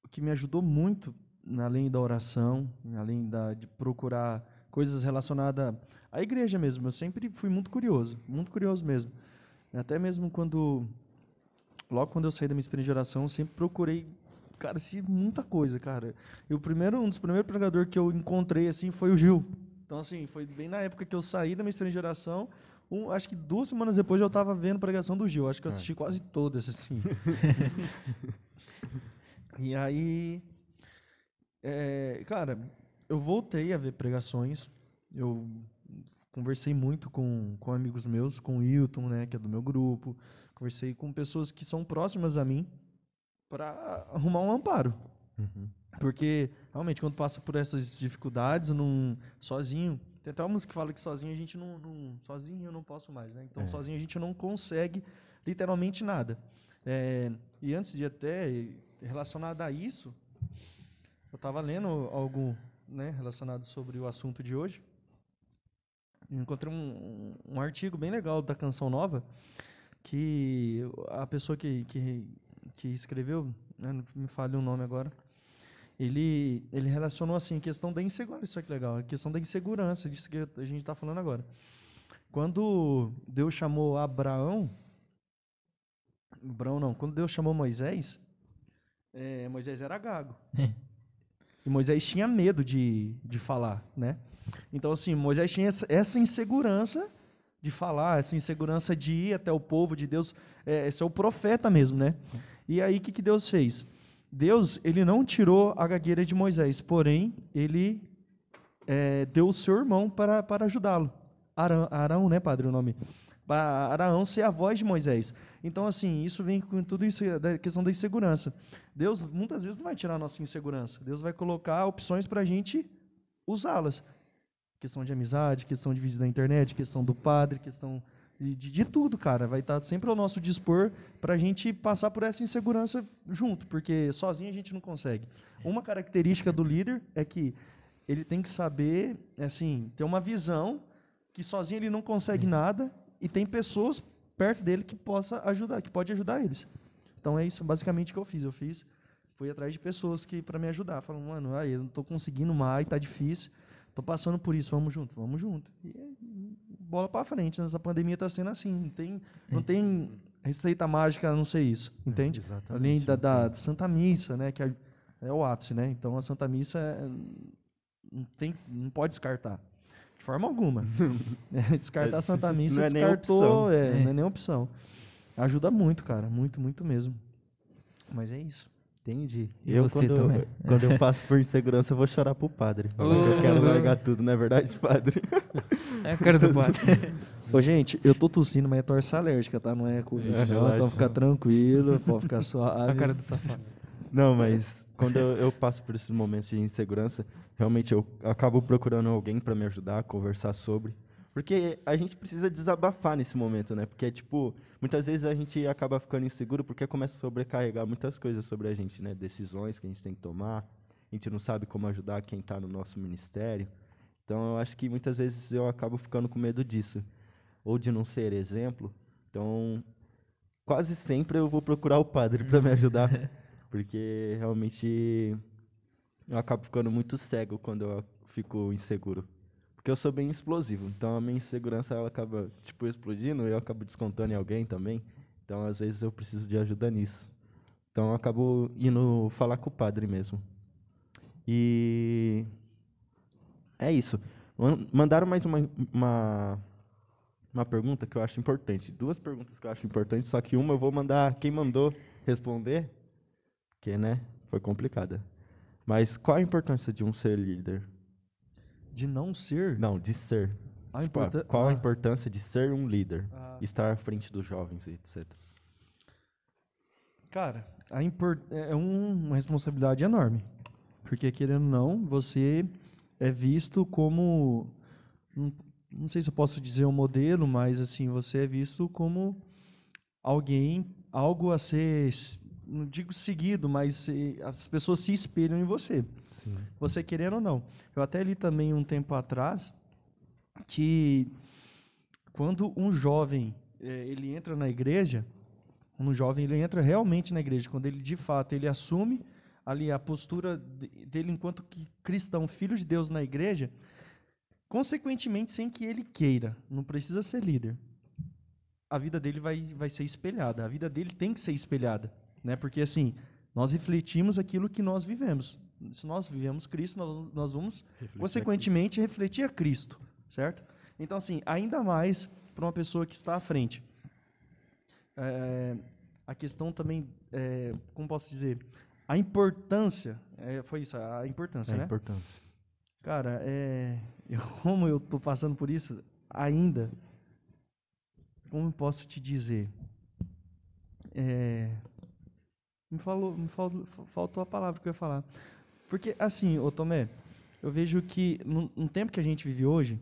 o que me ajudou muito, além da oração, além da, de procurar coisas relacionadas à igreja mesmo, eu sempre fui muito curioso, muito curioso mesmo. Até mesmo quando logo quando eu saí da minha experiência de oração, eu sempre procurei, cara, assim, muita coisa, cara. E o primeiro, um dos primeiros pregadores que eu encontrei, assim, foi o Gil. Então, assim, foi bem na época que eu saí da minha experiência de oração, um, acho que duas semanas depois eu estava vendo a pregação do Gil. Acho que eu assisti quase todas, assim. [LAUGHS] e aí, é, cara, eu voltei a ver pregações, eu conversei muito com, com amigos meus, com o Hilton, né, que é do meu grupo, conversei com pessoas que são próximas a mim para arrumar um amparo. Porque, realmente, quando passa por essas dificuldades, não, sozinho, tem até uma música que fala que sozinho a gente não, não- sozinho eu não posso mais, né? Então, É. sozinho a gente não consegue literalmente nada. É, e antes de até relacionado a isso, eu estava lendo algo né, relacionado sobre o assunto de hoje. Encontrei um, um artigo bem legal da Canção Nova, que a pessoa que, que, que escreveu, né, não me fale o nome agora, ele, ele relacionou assim, a questão da insegurança, isso é que legal, a questão da insegurança, disso que a gente está falando agora. Quando Deus chamou Abraão, Abraão não, quando Deus chamou Moisés, eh, Moisés era gago. [LAUGHS] e Moisés tinha medo de, de falar, né? Então, assim, Moisés tinha essa, essa insegurança de falar, essa insegurança de ir até o povo de Deus, é, esse é o profeta mesmo, né? E aí, o que, que Deus fez? Deus, ele não tirou a gagueira de Moisés, porém, ele é, deu o seu irmão para, para ajudá-lo. Arão, Arão, né, padre, o nome? Arão ser a voz de Moisés. Então, assim, isso vem com tudo isso, da questão da insegurança. Deus, muitas vezes, não vai tirar a nossa insegurança. Deus vai colocar opções para a gente usá-las. Questão de amizade, questão de vídeo da internet, questão do padre, questão de, de, de tudo, cara. Vai estar sempre ao nosso dispor para a gente passar por essa insegurança junto, porque sozinho a gente não consegue. Uma característica do líder é que ele tem que saber, assim, ter uma visão que sozinho ele não consegue nada e tem pessoas perto dele que possa ajudar, que pode ajudar eles. Então é isso basicamente que eu fiz. Eu fiz, fui atrás de pessoas que para me ajudar, falando, mano, aí eu não estou conseguindo mais, tá difícil. Tô passando por isso, vamos junto, vamos junto. E bola para frente, nessa pandemia tá sendo assim, não tem, não tem receita mágica a não ser isso, entende? exatamente, Além da, da. Santa Missa, né, que é, é o ápice, né? Então a Santa Missa é- não tem, não pode descartar. De forma alguma. [LAUGHS] [LAUGHS] É, descartar a Santa Missa, Não é nem descartou, opção. é, É. não é nem opção. Ajuda muito, cara, muito, muito mesmo. Mas é isso. Entendi. E eu, você quando, também? [LAUGHS] quando eu passo por insegurança, eu vou chorar pro padre. Que eu quero largar tudo, não é verdade, padre? [LAUGHS] É a cara do [LAUGHS] padre. Ô, gente, eu tô tossindo, mas é torce alérgica, tá? Não é Covid, É, não. Então fica tranquilo, pode ficar suave. A cara do safado. Não, mas quando eu, eu passo por esses momentos de insegurança, realmente eu acabo procurando alguém para me ajudar a conversar sobre. Porque a gente precisa desabafar nesse momento, né? Porque, tipo, muitas vezes a gente acaba ficando inseguro porque começa a sobrecarregar muitas coisas sobre a gente, né? Decisões que a gente tem que tomar. A gente não sabe como ajudar quem está no nosso ministério. Então, eu acho que muitas vezes eu acabo ficando com medo disso. Ou de não ser exemplo. Então, quase sempre eu vou procurar o padre para me ajudar. [LAUGHS] Porque realmente eu acabo ficando muito cego quando eu fico inseguro. Porque eu sou bem explosivo, então a minha insegurança ela acaba tipo explodindo e eu acabo descontando em alguém também. Então às vezes eu preciso de ajuda nisso. Então eu acabo indo falar com o padre mesmo. E é isso. Man- Mandaram mais uma, uma, uma pergunta que eu acho importante. Duas perguntas que eu acho importantes, só que uma eu vou mandar quem mandou responder, porque, né, foi complicada. Mas qual a importância de um ser líder? De não ser. Não, de ser. a Tipo, ah, importância. qual a importância de ser um líder? Ah. Estar à frente dos jovens, etc. Cara, a impor- é um- uma responsabilidade enorme. Porque, querendo ou não, você é visto como. Não, sei se eu posso dizer um modelo, mas assim, você é visto como alguém, algo a ser, não digo seguido, mas se- as pessoas se espelham em você. Sim. Você querendo ou não. Eu até li também um tempo atrás que quando um jovem eh, ele entra na igreja, um jovem ele entra realmente na igreja, quando ele de fato ele assume ali a postura de- dele enquanto que cristão, filho de Deus na igreja, consequentemente sem que ele queira, não precisa ser líder. A vida dele vai, vai ser espelhada, a vida dele tem que ser espelhada, né? Porque assim, nós refletimos aquilo que nós vivemos. Se nós vivemos Cristo, nós, nós vamos consequentemente refletir a Cristo, certo? Então assim, ainda mais para uma pessoa que está à frente. É, a questão também, é, como posso dizer, a importância, é, foi isso, a importância, É a né? importância. Cara, é, eu- como eu estou passando por isso ainda, como eu posso te dizer? É, me, falou, me falou, faltou a palavra que eu ia falar. Porque, assim, ô Tomé, eu vejo que no, no tempo que a gente vive hoje,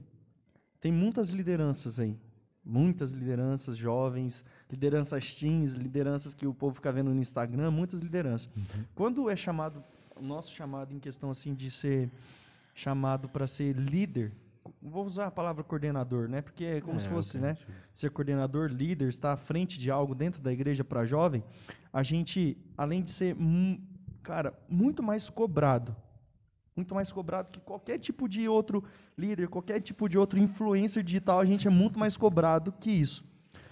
tem muitas lideranças aí. Muitas lideranças jovens, lideranças teens, lideranças que o povo fica vendo no Instagram, muitas lideranças. Quando é chamado, o nosso chamado em questão assim de ser chamado para ser líder, vou usar a palavra coordenador, né? Porque é como É, se fosse, né? Ser coordenador, líder, estar à frente de algo dentro da igreja para jovem, a gente, além de ser, cara, muito mais cobrado, muito mais cobrado que qualquer tipo de outro líder, qualquer tipo de outro influencer digital, a gente é muito mais cobrado que isso.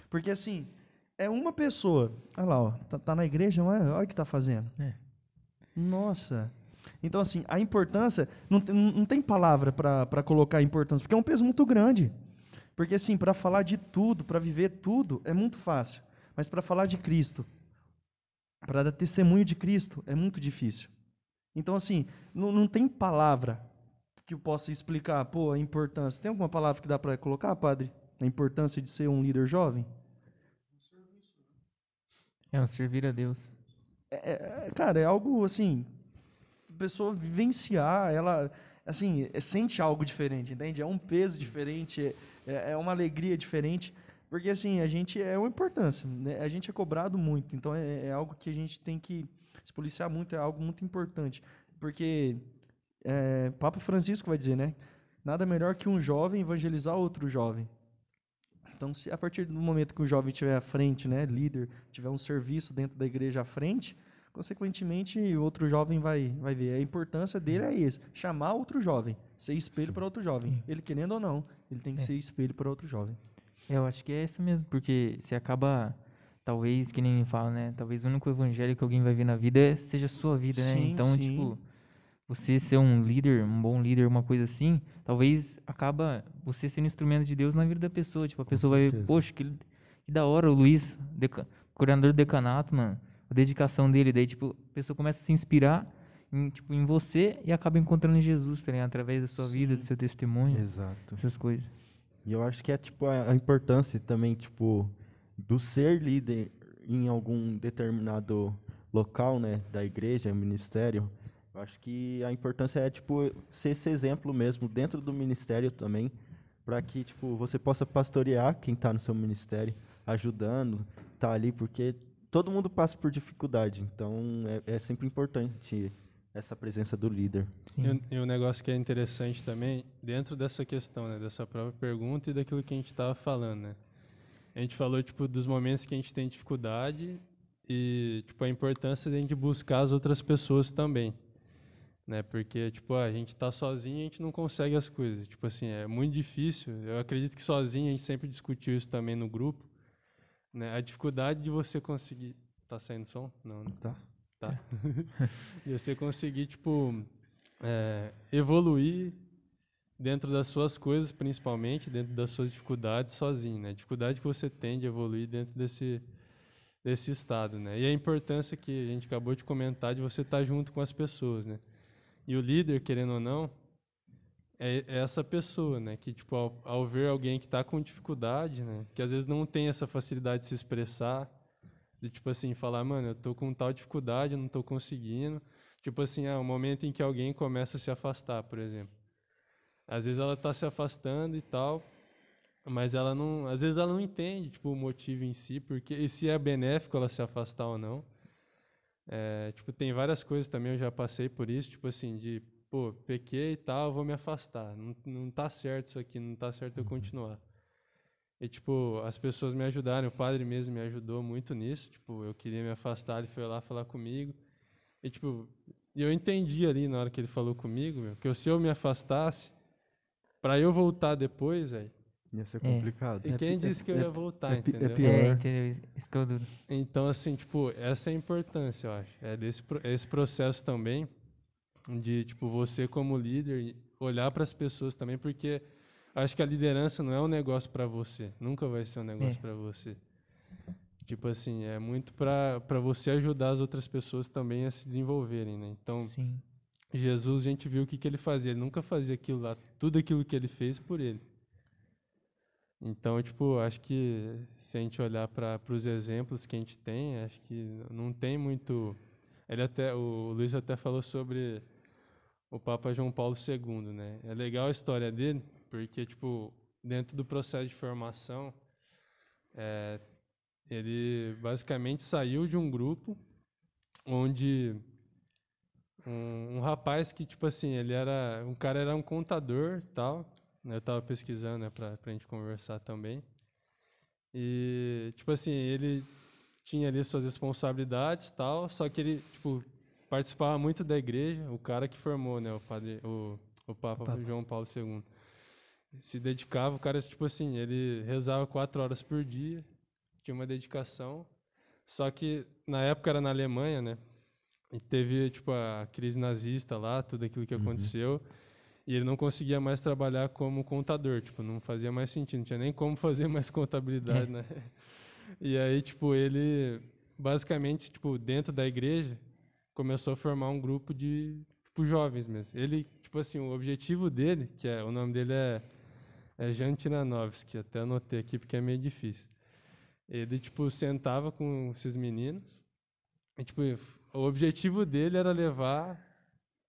Porque assim, é uma pessoa, olha lá, ó, tá, tá na igreja, mas olha o que tá fazendo. É. Nossa. Então, assim, a importância, não tem, não tem palavra para colocar a importância, porque é um peso muito grande. Porque, assim, para falar de tudo, para viver tudo, é muito fácil. Mas para falar de Cristo, para dar testemunho de Cristo, é muito difícil. Então, assim, não, não tem palavra que eu possa explicar, pô, a importância. Tem alguma palavra que dá para colocar, padre? A importância de ser um líder jovem? É um servir a Deus. É, é, cara, é algo assim, pessoa vivenciar, ela, assim, sente algo diferente, entende? É um peso diferente, é, é- é uma alegria diferente, porque assim, a gente é uma importância, né? a gente é cobrado muito, então é, é algo que a gente tem que se policiar muito, é algo muito importante, porque é, Papa Francisco vai dizer, né? Nada melhor que um jovem evangelizar outro jovem. Então, se a partir do momento que o jovem estiver à frente, né, líder, tiver um serviço dentro da igreja à frente, consequentemente, outro jovem vai, vai ver. A importância dele é isso, chamar outro jovem, ser espelho para outro jovem. Ele querendo ou não, ele tem que É. ser espelho para outro jovem. É, Eu acho que é isso mesmo, porque você acaba, talvez, que nem fala, né? Talvez o único evangelho que alguém vai ver na vida é- seja a sua vida, né? Sim, Então, sim. tipo, você ser um líder, um bom líder, uma coisa assim, talvez acaba você sendo instrumento de Deus na vida da pessoa. Tipo, a pessoa vai ver, poxa, que, que da hora o Luiz, deca- coordenador do decanato, mano. A dedicação dele, daí, tipo, a pessoa começa a se inspirar em, tipo, em você e acaba encontrando em Jesus, tá ligado? Através da sua vida, do seu testemunho, Exato. essas coisas. E eu acho que é tipo a, a importância também, tipo, do ser líder em algum determinado local, né, da igreja, ministério. Eu acho que a importância é tipo ser esse exemplo mesmo dentro do ministério também, para que tipo você possa pastorear quem está no seu ministério, ajudando, tá ali porque todo mundo passa por dificuldade. Então é, é sempre importante essa presença do líder. Sim. E, um- e um negócio que é interessante também, dentro dessa questão, né, dessa própria pergunta e daquilo que a gente estava falando, né? A gente falou, tipo, dos momentos que a gente tem dificuldade e, tipo, a importância de a gente buscar as outras pessoas também. né? Porque, tipo, a gente tá sozinho e a gente não consegue as coisas. Tipo assim, é muito difícil. Eu acredito que sozinho a gente sempre discutiu isso também no grupo, né? A dificuldade de você conseguir... Tá saindo som? Não, né? Tá. Tá. [LAUGHS] de você conseguir, tipo, é, evoluir dentro das suas coisas, principalmente, dentro das suas dificuldades sozinho, né? A dificuldade que você tem de evoluir dentro desse desse estado, né? E a importância que a gente acabou de comentar de você estar junto com as pessoas, né? E o líder, querendo ou não, é, é essa pessoa, né? Que tipo ao, ao ver alguém que está com dificuldade, né? Que às vezes não tem essa facilidade de se expressar, de tipo assim falar, mano, eu tô com tal dificuldade, não tô conseguindo. Tipo assim, ah, o momento em que alguém começa a se afastar, por exemplo. Às vezes ela está se afastando e tal, mas ela não, às vezes ela não entende tipo o motivo em si, porque e se é benéfico ela se afastar ou não. É, tipo, tem várias coisas também, eu já passei por isso, tipo assim, de, pô, pequei e tal, vou me afastar. Não, não tá certo isso aqui, não tá certo eu Uhum. continuar. E, tipo, as pessoas me ajudaram, o padre mesmo me ajudou muito nisso, tipo, eu queria me afastar, ele foi lá falar comigo. E, tipo, e eu entendi ali na hora que ele falou comigo, meu, que se eu me afastasse, para eu voltar depois, velho, Ia ser É. complicado. e É quem pi- é- disse que eu é- ia voltar, é pi- é entendeu? pior. É, entendeu? Isso que o duro. Então, assim, tipo, essa é a importância, eu acho. É desse esse processo também de, tipo, você como líder olhar para as pessoas também, porque acho que a liderança não é um negócio para você, nunca vai ser um negócio É. para você. Tipo assim, é muito para você ajudar as outras pessoas também a se desenvolverem, né? Então, Sim. Jesus, a gente viu o que, que ele fazia. Ele nunca fazia aquilo lá, tudo aquilo que ele fez por ele. Então, tipo, acho que se a gente olhar para os exemplos que a gente tem, acho que não tem muito. Ele até, o Luiz até falou sobre o Papa João Paulo II, né? É legal a história dele, porque, tipo, dentro do processo de formação, é, ele basicamente saiu de um grupo onde um, um rapaz que, tipo assim, ele era. Um cara era um contador tal. né, Eu estava pesquisando, né, pra, pra gente conversar também. E, tipo assim, ele tinha ali suas responsabilidades tal, só que ele, tipo, participava muito da igreja, o cara que formou, né, o padre, o, o Papa, Papa. João Paulo II. Se dedicava, o cara, tipo assim, ele rezava quatro horas por dia, tinha uma dedicação, só que na época era na Alemanha, né, e teve, tipo, a crise nazista lá, tudo aquilo que aconteceu. E ele não conseguia mais trabalhar como contador, tipo, não fazia mais sentido, não tinha nem como [LAUGHS] fazer mais contabilidade, né? [LAUGHS] E aí, tipo, ele basicamente, tipo, dentro da igreja, começou a formar um grupo de, tipo, jovens mesmo. Ele, tipo assim, o objetivo dele, que é, o nome dele é, é Jan Tiranovski, até anotei aqui porque é meio difícil. Ele, tipo, sentava com esses meninos e, tipo, o objetivo dele era levar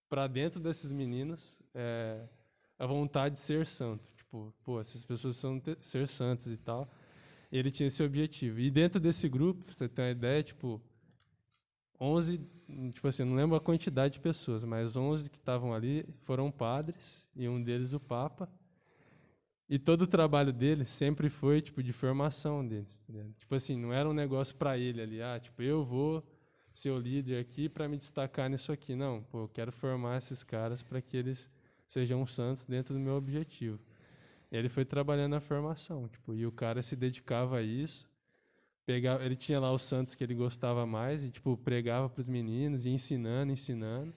para dentro desses meninos é, a vontade de ser santo. Tipo, pô, essas pessoas são ser santas e tal. Ele tinha esse objetivo. E dentro desse grupo, você tem uma ideia, tipo, 11, tipo assim, não lembro a quantidade de pessoas, mas 11 que estavam ali foram padres e um deles o papa. E todo o trabalho dele sempre foi tipo de formação deles, tá? Tipo assim, não era um negócio para ele ali, ah, tipo, eu vou ser o líder aqui para me destacar nisso aqui. Não, pô, eu quero formar esses caras para que eles sejam santos dentro do meu objetivo. Ele foi trabalhando na formação, tipo, e o cara se dedicava a isso. Pegava, ele tinha lá os santos que ele gostava mais e tipo pregava para os meninos e ensinando, ensinando.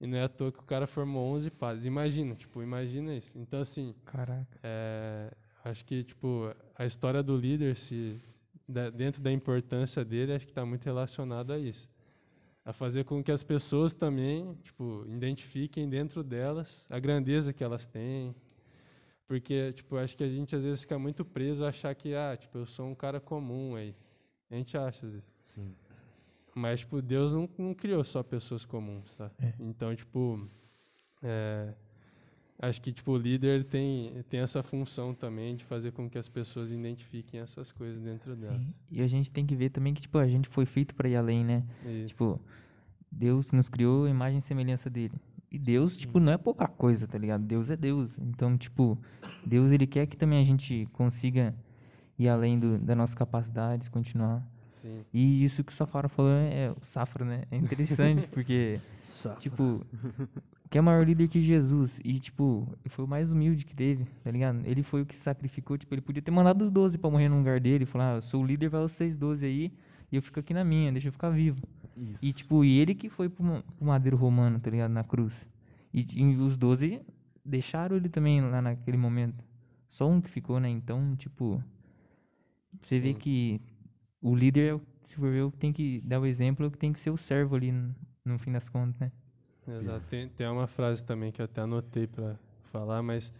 E não é à toa que o cara formou 11 padres. Imagina, tipo, imagina isso. Então assim, Caraca. é, acho que tipo a história do líder se da- dentro da importância dele acho que está muito relacionado a isso a fazer com que as pessoas também tipo identifiquem dentro delas a grandeza que elas têm porque tipo acho que a gente às vezes fica muito preso a achar que ah tipo eu sou um cara comum aí a gente acha vezes. Sim. Mas, tipo, Deus não, não criou só pessoas comuns, tá? É. Então, tipo, é, acho que, tipo, o líder tem, tem essa função também de fazer com que as pessoas identifiquem essas coisas dentro Sim. delas. E a gente tem que ver também que, tipo, a gente foi feito para ir além, né? Isso. Tipo, Deus nos criou a imagem e semelhança dele. E Deus, tipo, não é pouca coisa, tá ligado? Deus é Deus. Então, tipo, Deus, ele quer que também a gente consiga ir além do, das nossas capacidades, continuar Sim. E isso que o Safaro falou é o Safra, né? É interessante, [LAUGHS] porque, tipo, que é maior líder que Jesus. E, tipo, ele foi o mais humilde que teve, tá ligado? Ele foi o que sacrificou. Tipo, ele podia ter mandado os 12 pra morrer no lugar dele. Falar, ah, eu sou o líder, vai vocês 12 aí. E eu fico aqui na minha, deixa eu ficar vivo. Isso. E, tipo, e ele que foi pro, pro madeiro romano, tá ligado? Na cruz. E, e os 12 deixaram ele também lá naquele momento. Só um que ficou, né? Então, tipo, você vê Sim. que o líder, é o- se for ver, o que tem que dar o exemplo, é o que tem que ser o servo ali no, no fim das contas, né? Exato. Tem, tem uma frase também que eu até anotei para falar, mas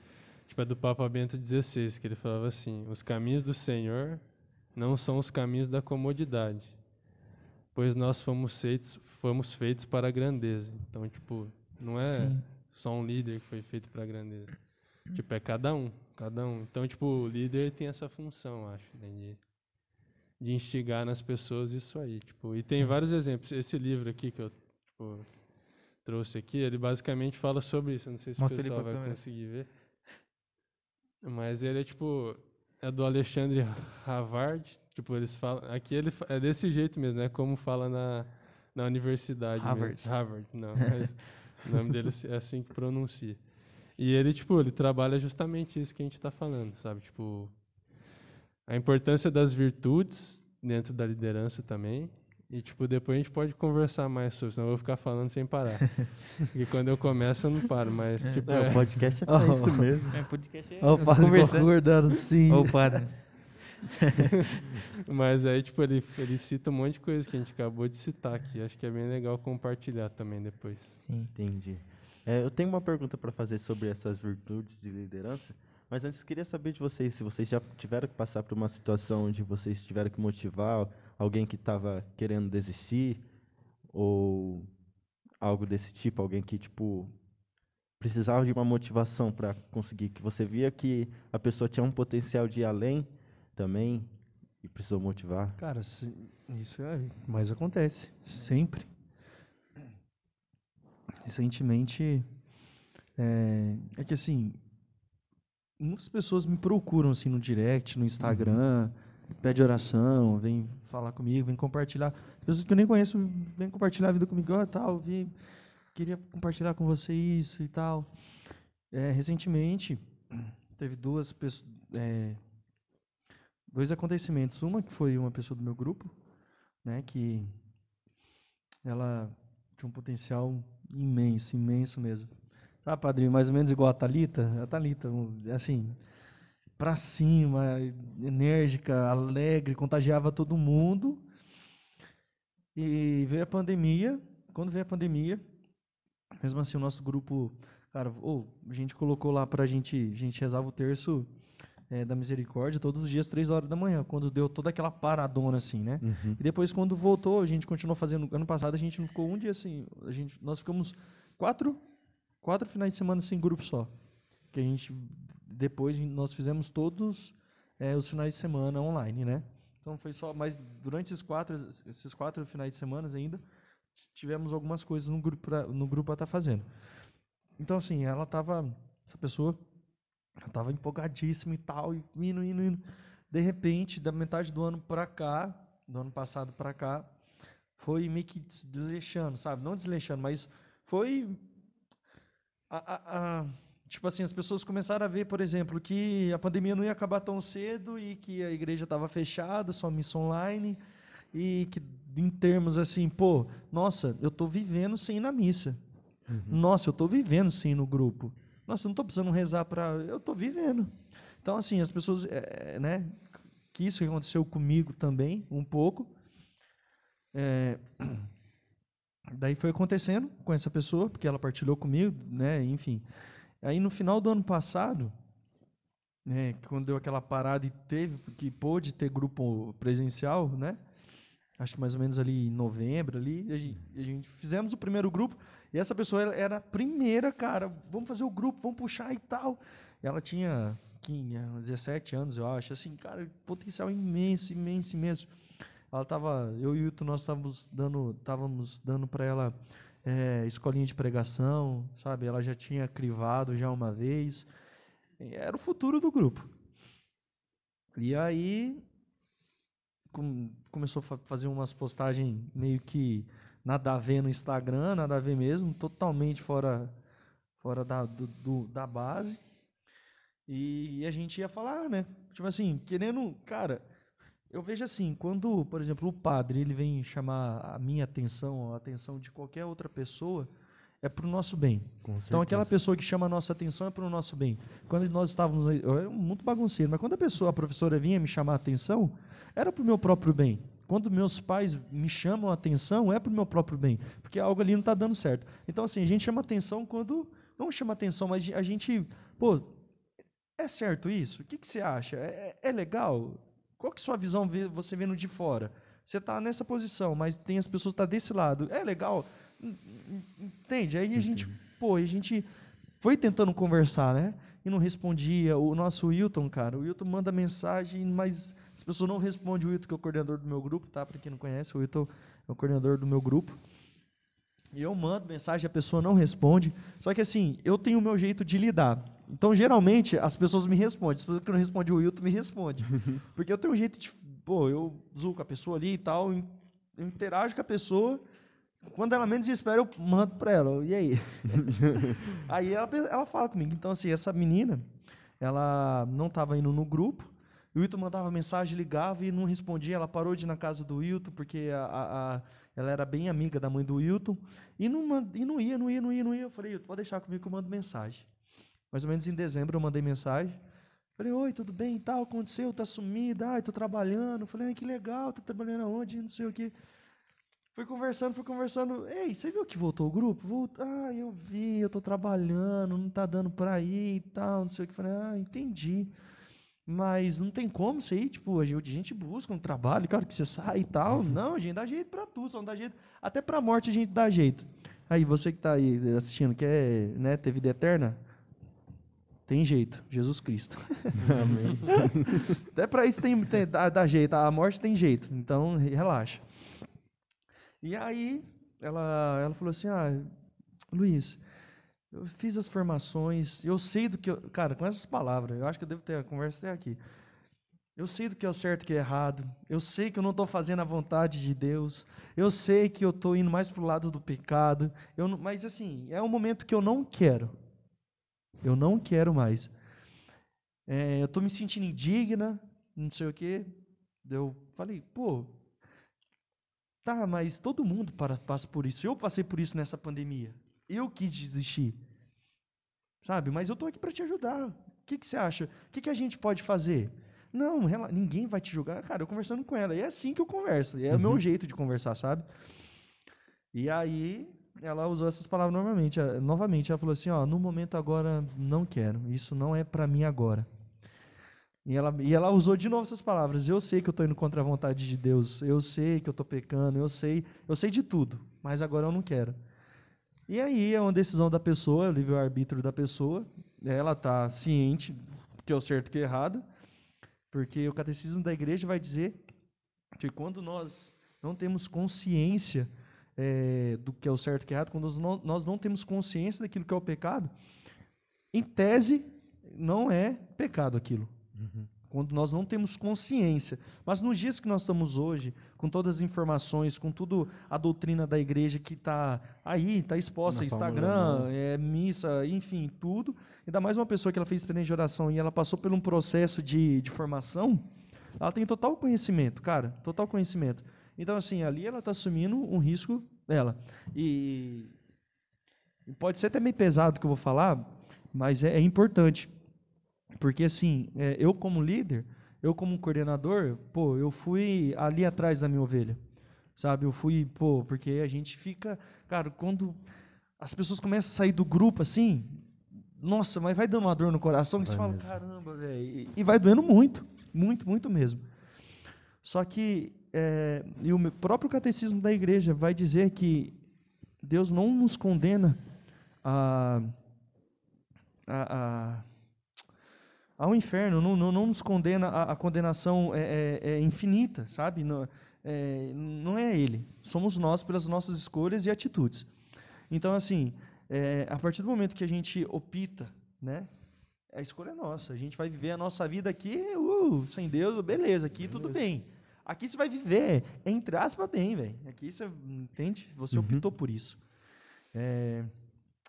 tipo, é do Papa Bento XVI, que ele falava assim: Os caminhos do Senhor não são os caminhos da comodidade, pois nós fomos feitos, fomos feitos para a grandeza. Então, tipo, não é Sim. só um líder que foi feito para a grandeza. Tipo, é cada um, cada um. Então, tipo, o líder tem essa função, acho, né, de, de instigar nas pessoas isso aí, tipo. E tem vários exemplos. Esse livro aqui que eu, tipo, trouxe aqui, ele basicamente fala sobre isso. Não sei se Mostra o pessoal vai câmera. conseguir ver. Mas ele é tipo é do Alexandre Havard, tipo eles falam, aqui ele é desse jeito mesmo, é como fala na na universidade Harvard. mesmo. Harvard, não, o nome dele é assim que pronuncia. E ele tipo, ele trabalha justamente isso que a gente está falando, sabe? Tipo a importância das virtudes dentro da liderança também. E, tipo, depois a gente pode conversar mais sobre, senão eu vou ficar falando sem parar. [LAUGHS] Porque quando eu começo, eu não paro, mas, tipo, É, é- o podcast é pra Oh. [LAUGHS] isso mesmo. É, podcast é Ó, o padre conversando. concordando, sim. Ô, padre. [LAUGHS] Mas aí, tipo, ele, ele cita um monte de coisa que a gente acabou de citar aqui. Acho que é bem legal compartilhar também depois. Sim. Entendi. É, eu tenho uma pergunta para fazer sobre essas virtudes de liderança, mas antes eu queria saber de vocês se vocês já tiveram que passar por uma situação onde vocês tiveram que motivar alguém que estava querendo desistir ou algo desse tipo, alguém que tipo precisava de uma motivação para conseguir, que você via que a pessoa tinha um potencial de ir além também e precisou motivar. Cara, isso é, mas acontece, sempre. Recentemente, é, é que assim, muitas pessoas me procuram assim no direct, no Instagram, pede oração, vem falar comigo, vem compartilhar. Pessoas que eu nem conheço vêm compartilhar a vida comigo, ó, tal, vi, queria compartilhar com você isso e tal. É, recentemente, teve duas pessoas, é, dois acontecimentos. Uma que foi uma pessoa do meu grupo, né, que ela tinha um potencial imenso, imenso mesmo. Tá, padrinho, mais ou menos igual a Talita, a Talita, assim, pra cima, enérgica, alegre, contagiava todo mundo. E veio a pandemia. Quando veio a pandemia, mesmo assim o nosso grupo, cara, ô, a gente colocou lá pra gente, a gente rezava o terço é, da misericórdia todos os dias, três horas da manhã, quando deu toda aquela paradona assim, né? Uhum. E depois, quando voltou, a gente continuou fazendo. Ano passado, a gente não ficou um dia assim. A gente, nós ficamos quatro, quatro finais de semana sem grupo só. Que a gente. Depois, nós fizemos todos eh, os finais de semana online, né? Então foi só. Mas durante esses quatro, esses quatro finais de semana ainda, tivemos algumas coisas no grupo pra, no grupo a estar fazendo. Então, assim, ela tava. Essa pessoa. Tava empolgadíssima e tal, e indo, indo, indo. De repente, da metade do ano pra cá, do ano passado pra cá, foi meio que desleixando, sabe? Não desleixando, mas foi. a- a- a- tipo assim, as pessoas começaram a ver, por exemplo, que a pandemia não ia acabar tão cedo e que a igreja estava fechada, só missa online. E que, em termos assim, pô, nossa, eu tô vivendo sem ir na missa. Nossa, eu tô vivendo sem ir no grupo. Nossa, eu não tô precisando rezar para. Eu tô vivendo. Então, assim, as pessoas, é, né? Que isso aconteceu comigo também, um pouco. É, [CLEARS THROAT] daí foi acontecendo com essa pessoa, porque ela partilhou comigo, né? Enfim. Aí no final do ano passado, né, quando deu aquela parada e teve, que pôde ter grupo presencial, né? Acho que mais ou menos ali em novembro, ali, a gente, a gente fizemos o primeiro grupo e essa pessoa era a primeira, cara, vamos fazer o grupo, vamos puxar e tal. Ela tinha 15, 17 anos, eu acho, assim, cara, potencial imenso, imenso, imenso. Ela tava, eu e o Hilton, nós estávamos dando, estávamos dando para ela é, escolinha de pregação, sabe? Ela já tinha crivado já uma vez. Era o futuro do grupo. E aí com- começou a fa- fazer umas postagens meio que nada a ver no Instagram, nada a ver mesmo, totalmente fora, fora da, do- do- da base. E, e a gente ia falar, né? Tipo assim, querendo. Cara, eu vejo assim, quando, por exemplo, o padre ele vem chamar a minha atenção, a atenção de qualquer outra pessoa, é pro nosso bem. Então, aquela pessoa que chama a nossa atenção é para o nosso bem. Quando nós estávamos. Eu era muito bagunceiro, mas quando a pessoa, a professora vinha me chamar a atenção, era para o meu próprio bem. Quando meus pais me chamam a atenção, é para o meu próprio bem. Porque algo ali não está dando certo. Então, assim, a gente chama atenção quando. Não chama atenção, mas a gente. Pô, é certo isso? O que, que você acha? É, é- é legal? Qual que é a sua visão você vendo de fora? Você está nessa posição, mas tem as pessoas que estão desse lado. É legal? Entende? Aí a gente, pô, a gente foi tentando conversar, né? E não respondia. O nosso Wilton, cara, o Wilton manda mensagem, mas as pessoas não respondem. O Wilton, que é o coordenador do meu grupo, tá? Para quem não conhece, o Wilton é o coordenador do meu grupo. E eu mando mensagem, a pessoa não responde. Só que assim, eu tenho o meu jeito de lidar. Então, geralmente, as pessoas me respondem. As pessoas que não respondem o Wilton me respondem. [LAUGHS] Porque eu tenho um jeito de. Pô, eu zoo com a pessoa ali e tal, eu interajo com a pessoa. Quando ela menos espera, eu mando para ela. E aí? [LAUGHS] aí ela, ela fala comigo. Então, assim, essa menina, ela não estava indo no grupo. O Wilton mandava mensagem, ligava e não respondia. Ela parou de ir na casa do Wilton, porque a, a- a- ela era bem amiga da mãe do Wilton. E não, e não ia, não ia, não ia, não ia. Eu falei, Wilton, pode deixar comigo que eu mando mensagem. Mais ou menos em dezembro eu mandei mensagem. Falei, oi, tudo bem e tal? Aconteceu? Tá sumida? Ai, tô trabalhando. Falei, ai, que legal, tá trabalhando aonde? Não sei o quê. Fui conversando, fui conversando. Ei, você viu que voltou o grupo? Voltou. Ah, eu vi, eu tô trabalhando, não tá dando pra ir e tal, não sei o que. Falei, ah, entendi. Mas não tem como você ir, tipo, a gente busca um trabalho, claro que você sai e tal. Não, a gente dá jeito pra tudo, só não dá jeito. Até pra morte a gente dá jeito. Aí, você que tá aí assistindo, quer né, ter vida eterna? Tem jeito, Jesus Cristo. Até [LAUGHS] pra isso tem, tem- dá, dá jeito, a morte tem jeito, então relaxa. E aí, ela, ela falou assim: Ah, Luiz, eu fiz as formações, eu sei do que. Eu, cara, com essas palavras, eu acho que eu devo ter a conversa até aqui. Eu sei do que é o certo e o que é errado. Eu sei que eu não estou fazendo a vontade de Deus. Eu sei que eu estou indo mais para o lado do pecado. Eu não- mas, assim, é um momento que eu não quero. Eu não quero mais. É, eu estou me sentindo indigna, não sei o quê. Eu falei, pô, Tá, mas todo mundo para- passa por isso. Eu passei por isso nessa pandemia. Eu quis desistir. Sabe? Mas eu tô aqui para te ajudar. O que, que você acha? O que, que a gente pode fazer? Não, rela- ninguém vai te julgar. Cara, eu conversando com ela. E é assim que eu converso. E é o meu jeito de conversar, sabe? E aí, ela usou essas palavras novamente. eh, Novamente, ela falou assim: ó, no momento agora, não quero. Isso não é para mim agora. E ela, e ela usou de novo essas palavras. Eu sei que eu estou indo contra a vontade de Deus. Eu sei que eu estou pecando. Eu sei, eu sei de tudo. Mas agora eu não quero. E aí é uma decisão da pessoa, o livre-arbítrio da pessoa. Ela está ciente que é o certo que é errado. Porque o catecismo da igreja vai dizer que quando nós não temos consciência eh, do que é o certo e que é errado, quando nós não, nós não temos consciência daquilo que é o pecado, em tese, não é pecado aquilo quando nós não temos consciência. Mas nos dias que nós estamos hoje, com todas as informações, com tudo a doutrina da igreja que está aí, está exposta, Na Instagram, é, missa, enfim, tudo. Ainda mais uma pessoa que ela fez experiência de oração e ela passou por um processo de, de formação, ela tem total conhecimento, cara, total conhecimento. Então, assim, ali ela está assumindo um risco dela. E, pode ser até meio pesado o que eu vou falar, mas é, é importante. Porque, assim, é, eu como líder, eu como coordenador, pô, eu fui ali atrás da minha ovelha. Sabe? Eu fui, pô, porque a gente fica. Cara, quando as pessoas começam a sair do grupo assim, nossa, mas vai dando uma dor no coração que você Vai fala, mesmo. caramba, velho. E, e vai doendo muito, muito, muito mesmo. Só que, é, e o próprio catecismo da igreja vai dizer que Deus não nos condena a, a, a- ao inferno, não, não, não nos condena, a, a condenação é, é- é infinita, sabe? Não é, não é Ele, somos nós pelas nossas escolhas e atitudes. Então, assim, é, a partir do momento que a gente opta, né? A escolha é nossa. A gente vai viver a nossa vida aqui, uh, sem Deus, beleza, aqui tudo bem. Aqui você vai viver, entre aspas, bem, velho. Aqui você, entende? Você Uhum. optou por isso. É,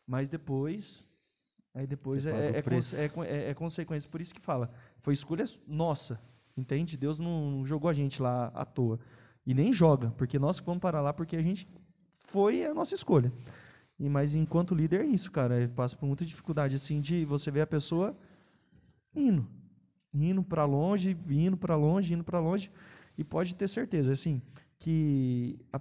mas depois, aí depois é, é, é, cons- é é- consequência. Por isso que fala, foi escolha nossa, entende? Deus não jogou a gente lá à toa. E nem joga, porque nós vamos parar lá porque a gente foi a nossa escolha. E mas enquanto líder é isso, cara, eu passo por muita dificuldade assim de você ver a pessoa indo, indo para longe, indo para longe, indo para longe, e pode ter certeza assim que a,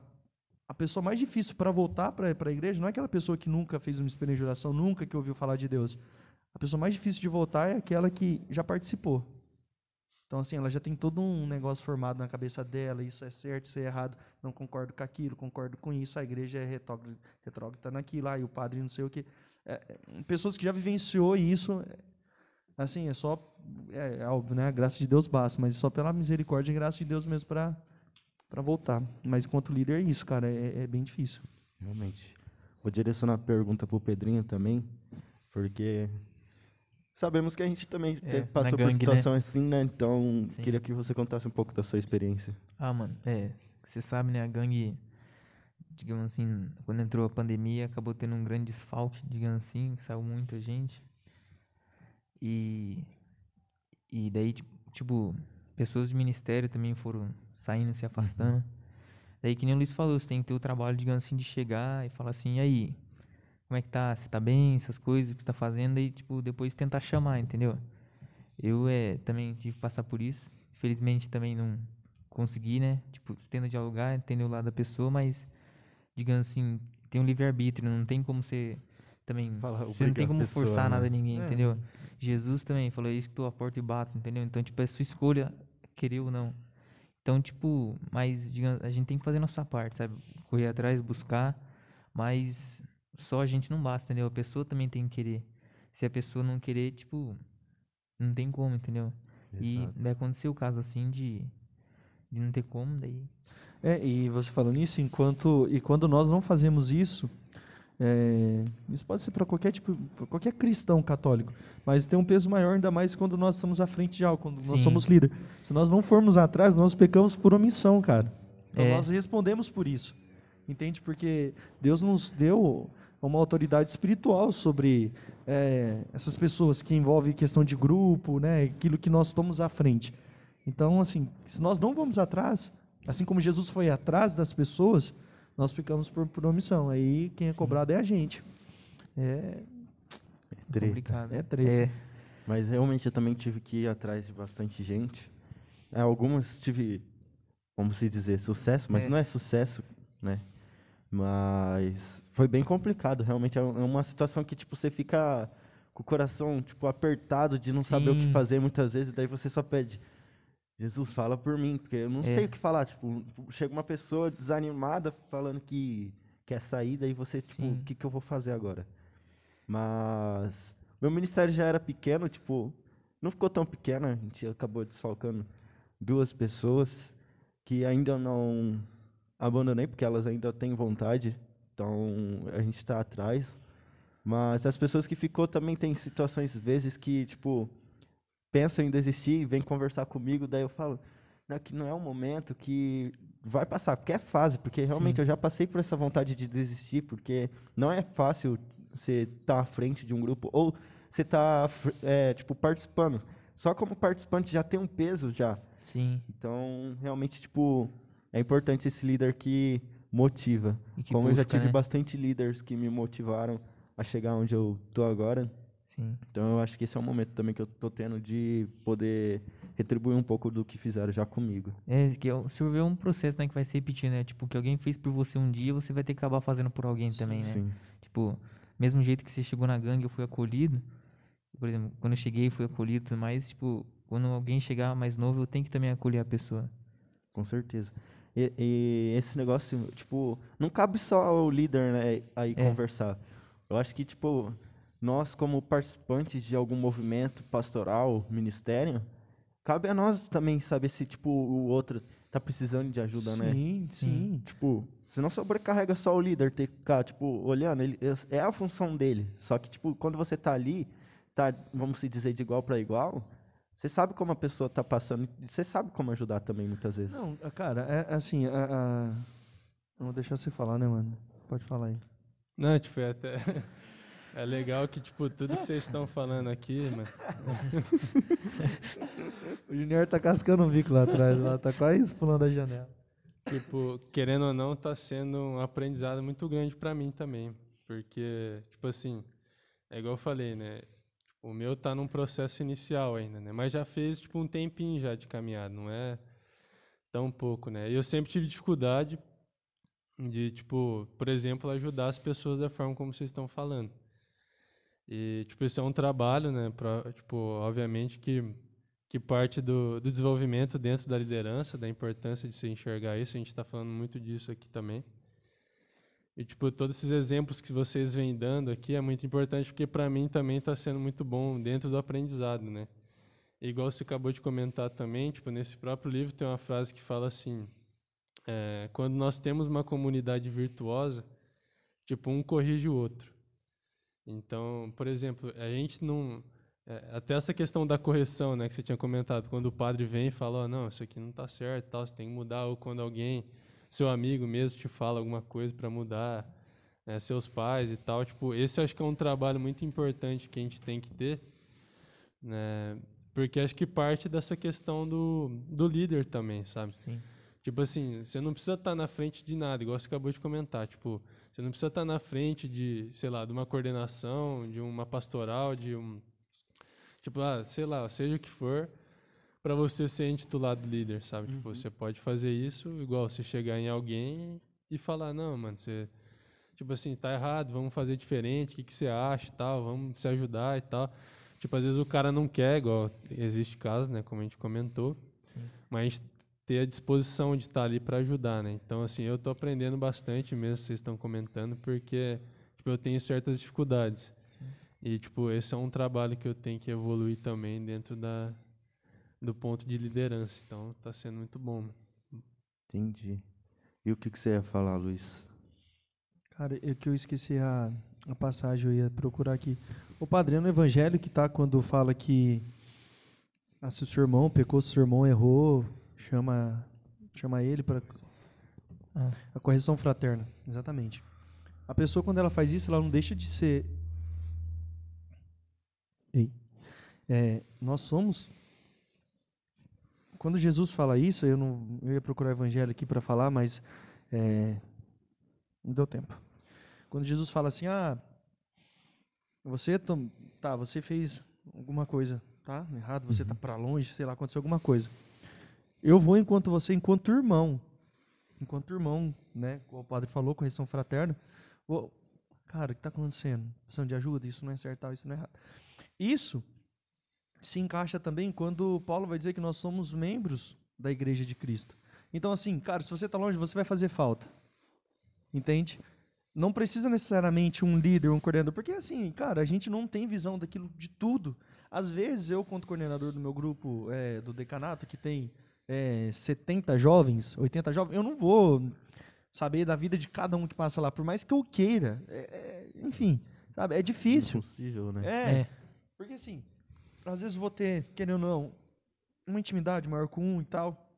a pessoa mais difícil para voltar para a igreja não é aquela pessoa que nunca fez uma experiência de oração, nunca que ouviu falar de Deus. A pessoa mais difícil de voltar é aquela que já participou. Então, assim, ela já tem todo um negócio formado na cabeça dela, isso é certo, isso é errado, não concordo com aquilo, concordo com isso, a igreja é retrógrada, naquilo, aí o padre não sei o quê. É, é, pessoas que já vivenciou isso, é, assim, é só, é, é óbvio, né, a graça de Deus basta, mas só pela misericórdia e graça de Deus mesmo para para voltar. Mas enquanto líder é isso, cara, é, é bem difícil. Realmente. Vou direcionar a pergunta pro Pedrinho também, porque sabemos que a gente também É, teve- passou por gangue, né? situação assim, né? Então, Sim. queria que você contasse um pouco da sua experiência. Ah, mano, é, você sabe, né, a gangue, digamos assim, quando entrou a pandemia, acabou tendo um grande desfalque, digamos assim, saiu muita gente. E e daí ti- tipo, pessoas de ministério também foram saindo, se afastando. Daí que nem o Luiz falou, você tem que ter o trabalho, digamos assim, de chegar e falar assim, e aí, como é que tá? Você tá bem? Essas coisas que você tá fazendo, e tipo, depois tentar chamar, entendeu? Eu é, também tive que passar por isso. Felizmente também não consegui, né? Tipo, tendo dialogar, entender o lado da pessoa, mas, digamos assim, tem um livre-arbítrio, não tem como você também. Fala, você não tem como pessoa, forçar né? nada a ninguém, É. entendeu? Jesus também falou, é isso que tô à porta e bato, entendeu? Então, tipo, é sua escolha querer ou não. Então, tipo, mas digamos, a gente tem que fazer a nossa parte, sabe? Correr atrás, buscar, mas só a gente não basta, entendeu? A pessoa também tem que querer. Se a pessoa não querer, tipo, não tem como, entendeu? E Exato. daí aconteceu o caso assim de, de não ter como, daí. É, e você falando isso, enquanto e quando nós não fazemos isso, é, isso pode ser para qualquer tipo, qualquer cristão católico, mas tem um peso maior ainda mais quando nós estamos à frente de algo, quando nós Sim. somos líder. Se nós não formos atrás, nós pecamos por omissão, cara. Então É. nós respondemos por isso, entende? Porque Deus nos deu uma autoridade espiritual sobre é, essas pessoas que envolvem questão de grupo, né? Aquilo que nós tomamos à frente. Então, assim, se nós não vamos atrás, assim como Jesus foi atrás das pessoas, nós ficamos por, por omissão. Aí quem é cobrado é a gente. É, Treta. complicado. É treta. É, Mas realmente eu também tive que ir atrás de bastante gente. É, algumas tive, como se dizer, sucesso, mas É. não é sucesso, né? Mas foi bem complicado, realmente é é uma situação que tipo você fica com o coração tipo apertado de não saber o que Sim. fazer muitas vezes, daí você só pede Jesus fala por mim, porque eu não É. sei o que falar, tipo, chega uma pessoa desanimada falando que quer sair, daí você tipo, Sim. o que que eu vou fazer agora? Mas meu ministério já era pequeno, tipo, não ficou tão pequeno, a gente acabou desfalcando duas pessoas que ainda não abandonei, porque elas ainda têm vontade, então a gente está atrás. Mas as pessoas que ficou também tem situações, vezes, que, tipo, pensam em desistir e vêm conversar comigo, daí eu falo, não, que não é um momento que vai passar, qualquer fase, porque realmente eu já passei por essa vontade de desistir, porque não é fácil você estar à frente de um grupo, ou você tá, é, tipo, participando. Só como participante já tem um peso já. sim. Então, realmente, tipo, é importante esse líder que motiva. Que Como eu já busca, tive né? bastante líderes que me motivaram a chegar onde eu tô agora. Sim. Então, eu acho que esse é um momento também que eu tô tendo de poder retribuir um pouco do que fizeram já comigo. É, que o- se é um processo, né, que vai se repetindo, né? Tipo, que alguém fez por você um dia, você vai ter que acabar fazendo por alguém também, né? Sim. Tipo, mesmo jeito que você chegou na gangue, eu fui acolhido. Por exemplo, quando eu cheguei, fui acolhido mais. Tipo, quando alguém chegar mais novo, eu tenho que também acolher a pessoa. Com certeza. E, e esse negócio, tipo, não cabe só ao líder, né, aí É. conversar. Eu acho que, tipo, nós como participantes de algum movimento pastoral, ministério, cabe a nós também saber se, tipo, o outro tá precisando de ajuda, né? sim, sim. Tipo, senão sobrecarrega só o líder ter que ficar, tipo, olhando, ele, é a função dele. Só que, tipo, quando você tá ali, tá, vamos se dizer, de igual para igual, Você sabe como a pessoa está passando, você sabe como ajudar também muitas vezes. Não, cara, é assim, a, a... não vou deixar você falar, né, mano? Pode falar aí. Não, tipo, é até. [LAUGHS] É legal que, tipo, tudo que vocês estão falando aqui, mano. [LAUGHS] o Junior tá cascando um bico lá atrás, lá, tá quase pulando a janela. Tipo, querendo ou não, tá sendo um aprendizado muito grande para mim também. Porque, tipo assim, é igual eu falei, né? Tipo, o meu tá num processo inicial ainda, né? Mas já fez, tipo, um tempinho já de caminhada, não é tão pouco, né? E eu sempre tive dificuldade de, tipo, por exemplo, ajudar as pessoas da forma como vocês estão falando. E, tipo, isso é um trabalho, né? Pra, tipo, obviamente que, que parte do, do desenvolvimento dentro da liderança, da importância de se enxergar isso, a gente está falando muito disso aqui também. E, tipo, todos esses exemplos que vocês vêm dando aqui é muito importante, porque para mim também está sendo muito bom dentro do aprendizado, né? E, igual você acabou de comentar também, tipo, nesse próprio livro tem uma frase que fala assim, é, quando nós temos uma comunidade virtuosa, tipo, um corrige o outro. Então, por exemplo, a gente não. É, até essa questão da correção, né, que você tinha comentado, quando o padre vem e fala, oh, não, isso aqui não está certo, tal, você tem que mudar, ou quando alguém, seu amigo mesmo, te fala alguma coisa para mudar, né, seus pais e tal, tipo, esse acho que é um trabalho muito importante que a gente tem que ter, né, porque acho que parte dessa questão do, do líder também, sabe? Sim. Tipo assim, você não precisa estar tá na frente de nada, igual você acabou de comentar, tipo, você não precisa estar na frente de, sei lá, de uma coordenação, de uma pastoral, de um. Tipo, ah, sei lá, seja o que for, para você ser intitulado líder, sabe? Tipo, uhum. Tipo, você pode fazer isso igual você chegar em alguém e falar: não, mano, você. Tipo assim, tá errado, vamos fazer diferente, o que, que você acha e tal, vamos se ajudar e tal. Tipo, às vezes o cara não quer, igual existe casos, né, como a gente comentou. Sim. Mas ter a disposição de estar ali para ajudar, né? Então, assim, eu estou aprendendo bastante mesmo, vocês estão comentando, porque tipo, eu tenho certas dificuldades. Sim. E, tipo, esse é um trabalho que eu tenho que evoluir também dentro da, do ponto de liderança. Então, está sendo muito bom. Entendi. E o que, que você ia falar, Luiz? Cara, é que eu esqueci a, a passagem, eu ia procurar aqui. O padre, no evangelho que tá quando fala que ah, se o seu irmão pecou, se o seu irmão errou, chama, chama ele para ah. a correção fraterna, exatamente. A pessoa quando ela faz isso, ela não deixa de ser Ei. É, nós somos quando Jesus fala isso, eu não eu ia procurar o evangelho aqui para falar, mas é, não deu tempo. Quando Jesus fala assim, ah, você tá, você fez alguma coisa, tá? Errado, você uhum. para longe, sei lá, aconteceu alguma coisa. Eu vou enquanto você, enquanto irmão. Enquanto irmão, né? O padre falou, correção fraterna. Vou, cara, o que está acontecendo? Precisando de ajuda? Isso não é certo, isso não é errado. Isso se encaixa também quando Paulo vai dizer que nós somos membros da igreja de Cristo. Então, assim, cara, se você está longe, você vai fazer falta. Entende? Não precisa necessariamente um líder, um coordenador, porque assim, cara, a gente não tem visão daquilo de tudo. Às vezes, eu, quanto coordenador do meu grupo é, do decanato, que tem é, 70 jovens, 80 jovens, eu não vou saber da vida de cada um que passa lá, por mais que eu queira. É, é, enfim, sabe? É difícil. Impossível, né? É, é. Porque assim, às vezes vou ter, querendo ou não, uma intimidade maior com um e tal.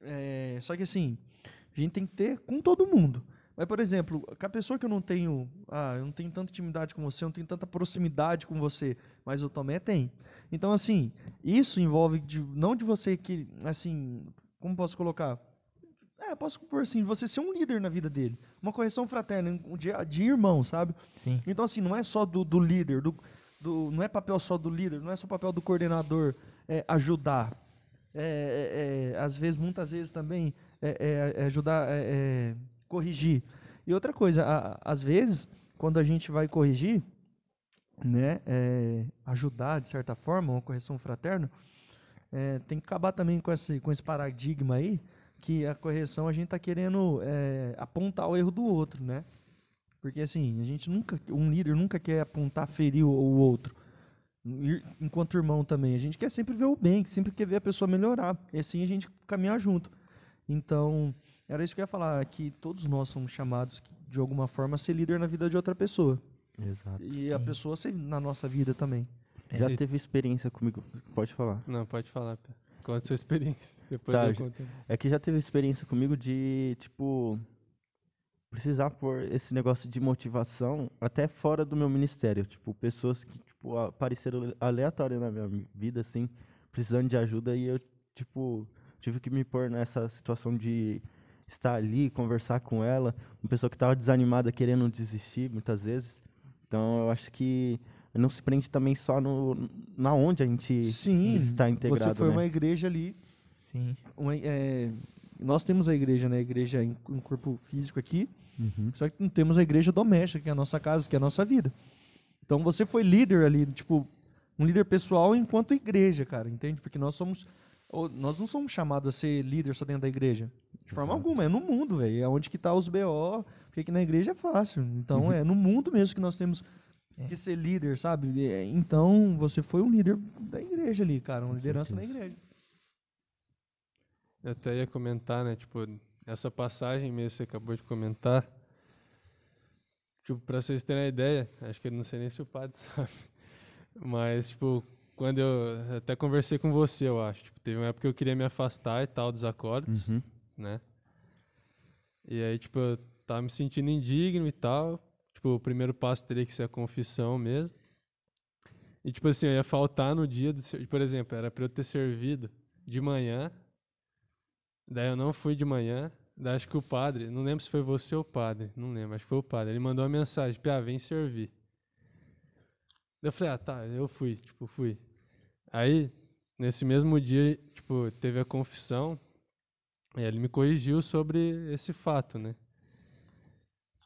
É, só que assim, a gente tem que ter com todo mundo. Mas, por exemplo, com a pessoa que eu não tenho, ah, eu não tenho tanta intimidade com você, eu não tenho tanta proximidade com você, mas o Tomé tem. Então, assim, isso envolve de, não de você que, assim, como posso colocar? É, posso pôr assim, de você ser um líder na vida dele. Uma correção fraterna, de, de irmão, sabe? Sim. Então, assim, não é só do, do líder, do, do, não é papel só do líder, não é só papel do coordenador é, ajudar. É, é, é às vezes, muitas vezes também, é, é, ajudar corrigir. E outra coisa, a, às vezes, quando a gente vai corrigir, né, é, ajudar de certa forma, uma correção fraterna, é, tem que acabar também com esse, com esse paradigma aí, que a correção a gente está querendo é, apontar o erro do outro, né? Porque assim, a gente nunca, um líder nunca quer apontar, ferir o, o outro. Enquanto irmão também, a gente quer sempre ver o bem, sempre quer ver a pessoa melhorar. E assim a gente caminhar junto. Então, era isso que eu ia falar, que todos nós somos chamados, de alguma forma, a ser líder na vida de outra pessoa. Exato. E Sim. a pessoa ser na nossa vida também. Já teve experiência comigo? Pode falar. Não, pode falar, Pé. Conta a sua experiência. [LAUGHS] Depois Tá, eu conto. É que já teve experiência comigo de, tipo, precisar por esse negócio de motivação até fora do meu ministério. Tipo, pessoas que, tipo, apareceram aleatórias na minha vida, assim, precisando de ajuda e eu, tipo, tive que me pôr nessa situação de estar ali, conversar com ela, uma pessoa que estava desanimada, querendo desistir, muitas vezes. Então, eu acho que não se prende também só no na onde a gente Sim, está integrado, você foi né? uma igreja ali. Sim. uma- é, nós temos a igreja, né? A igreja em, em corpo físico aqui. Uhum. Só que não temos a igreja doméstica, que é a nossa casa, que é a nossa vida. Então você foi líder ali, tipo, um líder pessoal enquanto igreja, cara, entende? Porque nós somos. Nós não somos chamados a ser líder só dentro da igreja. De forma Exato. alguma, é no mundo, velho. É onde que tá os BO, porque aqui na igreja é fácil. Então é no mundo mesmo que nós temos É. que ser líder, sabe? É, Então você foi um líder da igreja ali, cara, uma liderança na certeza. igreja. Eu até ia comentar, né? Tipo, essa passagem mesmo que você acabou de comentar. Tipo, pra vocês terem uma ideia, acho que eu não sei nem se o padre [LAUGHS] sabe. Mas, tipo, quando eu até conversei com você, eu acho. Tipo, teve uma época que eu queria me afastar e tal dos acordes, Uhum. né? E aí, tipo, eu tava me sentindo indigno e tal. Tipo, o primeiro passo teria que ser a confissão mesmo. E, tipo assim, eu ia faltar no dia, do, por exemplo, era pra eu ter servido de manhã. Daí eu não fui de manhã. Daí acho que o padre, não lembro se foi você ou o padre, não lembro, acho que foi o padre. Ele mandou uma mensagem, Pia, vem servir. Eu falei, ah, tá, eu fui, tipo, fui. Aí, nesse mesmo dia, tipo, teve a confissão. E ele me corrigiu sobre esse fato, né?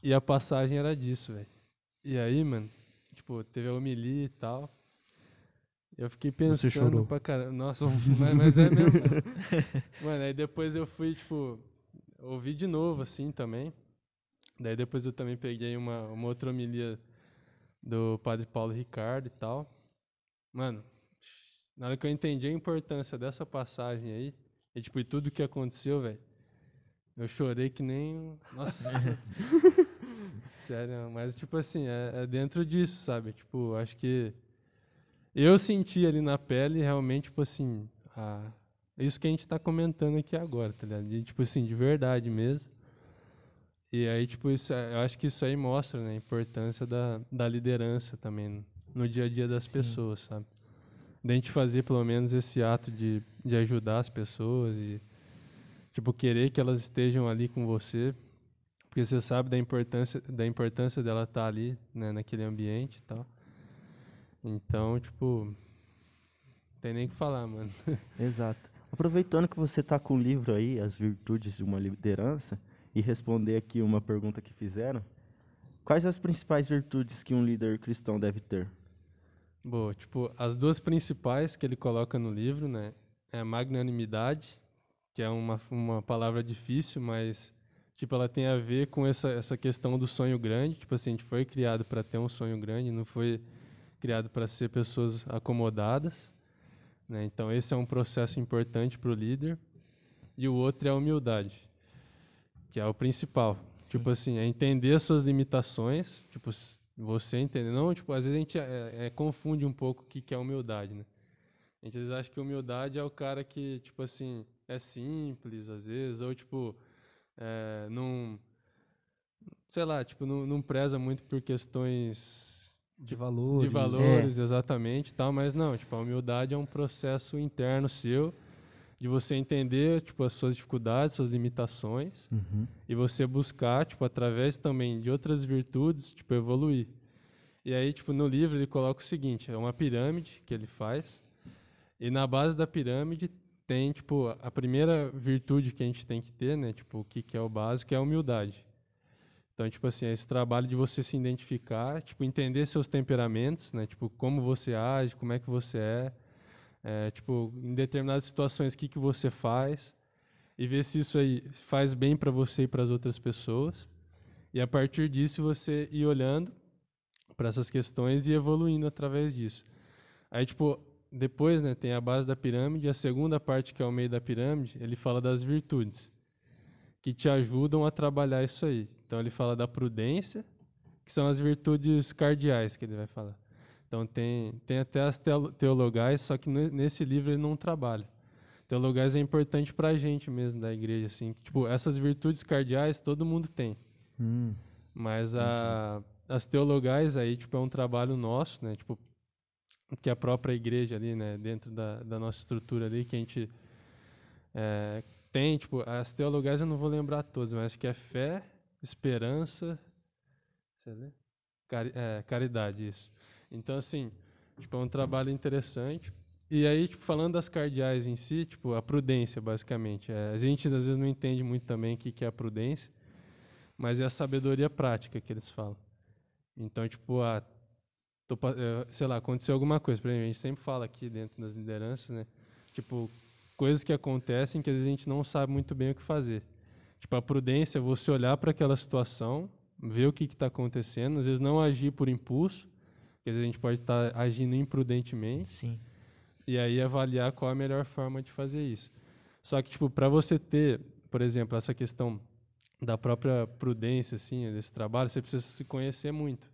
E a passagem era disso, velho. E aí, mano, tipo, teve a homilia e tal. Eu fiquei pensando chorou. pra caramba. Nossa, [LAUGHS] mas, mas é mesmo. Mano, aí depois eu fui, tipo, ouvi de novo, assim, também. Daí depois eu também peguei uma, uma outra homilia do padre Paulo Ricardo e tal. Mano, na hora que eu entendi a importância dessa passagem aí, e tipo, e tudo que aconteceu, velho, eu chorei que nem. Nossa! [LAUGHS] Sério, mas tipo assim, é, é dentro disso, sabe? Tipo, acho que eu senti ali na pele realmente, tipo assim, a, isso que a gente tá comentando aqui agora, tá ligado? De, tipo assim, de verdade mesmo. E aí, tipo, isso, é- eu acho que isso aí mostra né, a importância da, da liderança também no dia a dia das Sim. pessoas, sabe? Da gente fazer pelo menos esse ato de, de ajudar as pessoas e, tipo, querer que elas estejam ali com você, porque você sabe da importância, da importância dela estar ali, né, naquele ambiente e tal. Então, tipo, não tem nem o que falar, mano. [LAUGHS] Exato. Aproveitando que você está com o livro aí, As Virtudes de uma Liderança, e responder aqui uma pergunta que fizeram, quais as principais virtudes que um líder cristão deve ter? Boa, tipo, as duas principais que ele coloca no livro, né, é a magnanimidade, que é uma, uma palavra difícil, mas, tipo, ela tem a ver com essa, essa questão do sonho grande. Tipo assim, a gente foi criado para ter um sonho grande, não foi criado para ser pessoas acomodadas. Né? Então, esse é um processo importante para o líder. E o outro é a humildade, que é o principal. Tipo assim, é entender as suas limitações, tipo, você entender. Não, tipo, às vezes a gente é, é, confunde um pouco o que, que é humildade, né? A gente às vezes acha que humildade é o cara que, tipo assim, é simples, às vezes, ou, tipo, é, não... Sei lá, tipo, não, não preza muito por questões De valores. de valores, exatamente, tal, mas não, tipo, a humildade é um processo interno seu de você entender, tipo, as suas dificuldades, suas limitações e você buscar, tipo, através também de outras virtudes, tipo, evoluir. E aí, tipo, no livro ele coloca o seguinte, é uma pirâmide que ele faz e na base da pirâmide tem, tipo, a primeira virtude que a gente tem que ter, né, tipo, o que que é o básico, é a humildade. Então, tipo assim, é esse trabalho de você se identificar, tipo, entender seus temperamentos, né? Tipo, como você age, como é que você é. é tipo, em determinadas situações, o que, que você faz. E ver se isso aí faz bem para você e para as outras pessoas. E a partir disso, você ir olhando para essas questões e evoluindo através disso. Aí, tipo, depois, né, tem a base da pirâmide. A segunda parte, que é o meio da pirâmide, ele fala das virtudes que te ajudam a trabalhar isso aí. Então ele fala da prudência, que são as virtudes cardeais que ele vai falar. Então tem, tem até as teolo- teologais, só que ne- nesse livro ele não trabalha. Teologais é importante para a gente mesmo da igreja, assim. Tipo, essas virtudes cardeais todo mundo tem. Hum. Mas a, as teologais aí, tipo, é um trabalho nosso, né? Tipo, que a própria igreja ali, né? Dentro da, da nossa estrutura ali, que a gente é, tem, tipo, as teologais eu não vou lembrar todas, mas acho que é fé, esperança? Cari- é, caridade, isso. Então, assim, tipo, é um trabalho interessante. E aí, tipo, falando das cardeais em si, tipo, a prudência, basicamente. É, a gente, às vezes, não entende muito também o que, que é a prudência, mas é a sabedoria prática que eles falam. Então, tipo, a, tô sei lá, aconteceu alguma coisa. Por exemplo, a gente sempre fala aqui dentro das lideranças, né? Tipo, coisas que acontecem que às vezes a gente não sabe muito bem o que fazer. Tipo, a prudência é você olhar para aquela situação, ver o que está acontecendo, às vezes não agir por impulso, porque às vezes a gente pode estar agindo imprudentemente, Sim. e aí avaliar qual a melhor forma de fazer isso. Só que, tipo, para você ter, por exemplo, essa questão da própria prudência, assim, desse trabalho, você precisa se conhecer muito.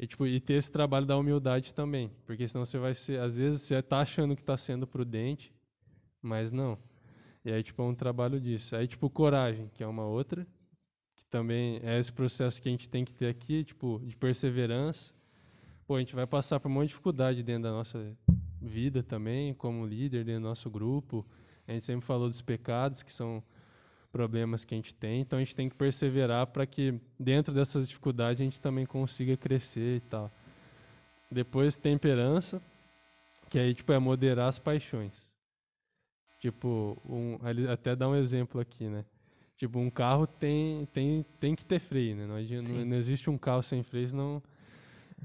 E, tipo, e ter esse trabalho da humildade também. Porque senão você vai ser, às vezes, você tá achando que está sendo prudente, mas não. E aí, tipo, é um trabalho disso. Aí, tipo, coragem, que é uma outra, que também é esse processo que a gente tem que ter aqui, tipo, de perseverança. Pô, a gente vai passar por um monte de dificuldade dentro da nossa vida também, como líder dentro do nosso grupo. A gente sempre falou dos pecados, que são problemas que a gente tem, então a gente tem que perseverar para que dentro dessas dificuldades a gente também consiga crescer e tal. Depois temperança, que aí tipo é moderar as paixões. Tipo, um, até dá um exemplo aqui, né? Tipo, um carro tem, tem, tem que ter freio, né? Não, não, não existe um carro sem freio, senão...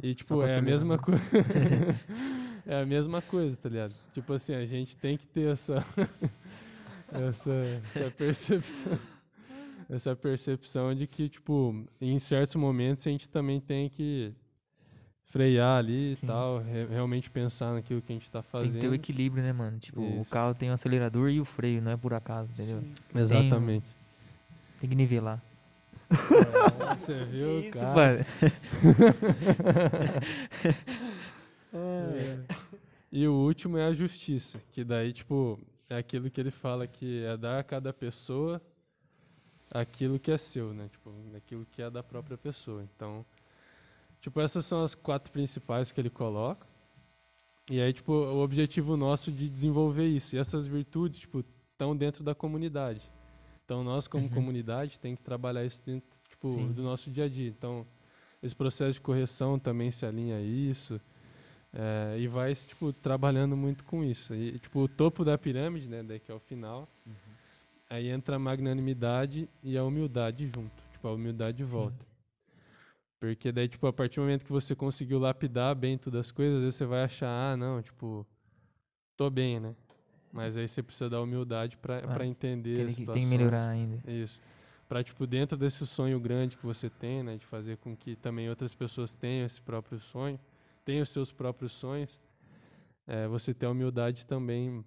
E, tipo, é a mesma né? coisa. [LAUGHS] [LAUGHS] é a mesma coisa, tá ligado? Tipo assim, a gente tem que ter essa... [LAUGHS] essa, essa percepção. Essa percepção de que, tipo, em certos momentos a gente também tem que frear ali e tal, re- realmente pensar naquilo que a gente tá Tem fazendo. que ter o equilíbrio, né, mano? Tipo, o Isso. carro tem o acelerador e o freio, não é por acaso, entendeu? Exatamente. Tem que nivelar. Você viu, [LAUGHS] Isso, cara? pai. [LAUGHS] E o último é a justiça, que daí, tipo, é aquilo que ele fala que é dar a cada pessoa aquilo que é seu, né? Tipo, aquilo que é da própria pessoa. Então, tipo, essas são as quatro principais que ele coloca. E aí, tipo, o objetivo nosso de desenvolver isso. E essas virtudes, tipo, estão dentro da comunidade. Então, nós, como Uhum. comunidade, tem que trabalhar isso dentro, tipo, Sim. do nosso dia a dia. Então, esse processo de correção também se alinha a isso. É, e vai, tipo, trabalhando muito com isso. E, tipo, o topo da pirâmide, né, daí que é o final, aí entra a magnanimidade e a humildade junto. Tipo, a humildade volta. Porque daí, tipo, a partir do momento que você conseguiu lapidar bem todas as coisas, às vezes você vai achar, ah, não, tipo, tô bem, né? Mas aí você precisa da humildade para Ah, pra entender Tem as que, tem que situações. melhorar ainda. Isso. Pra, tipo, dentro desse sonho grande que você tem, né, de fazer com que também outras pessoas tenham esse próprio sonho, tenham os seus próprios sonhos, é, você ter a humildade também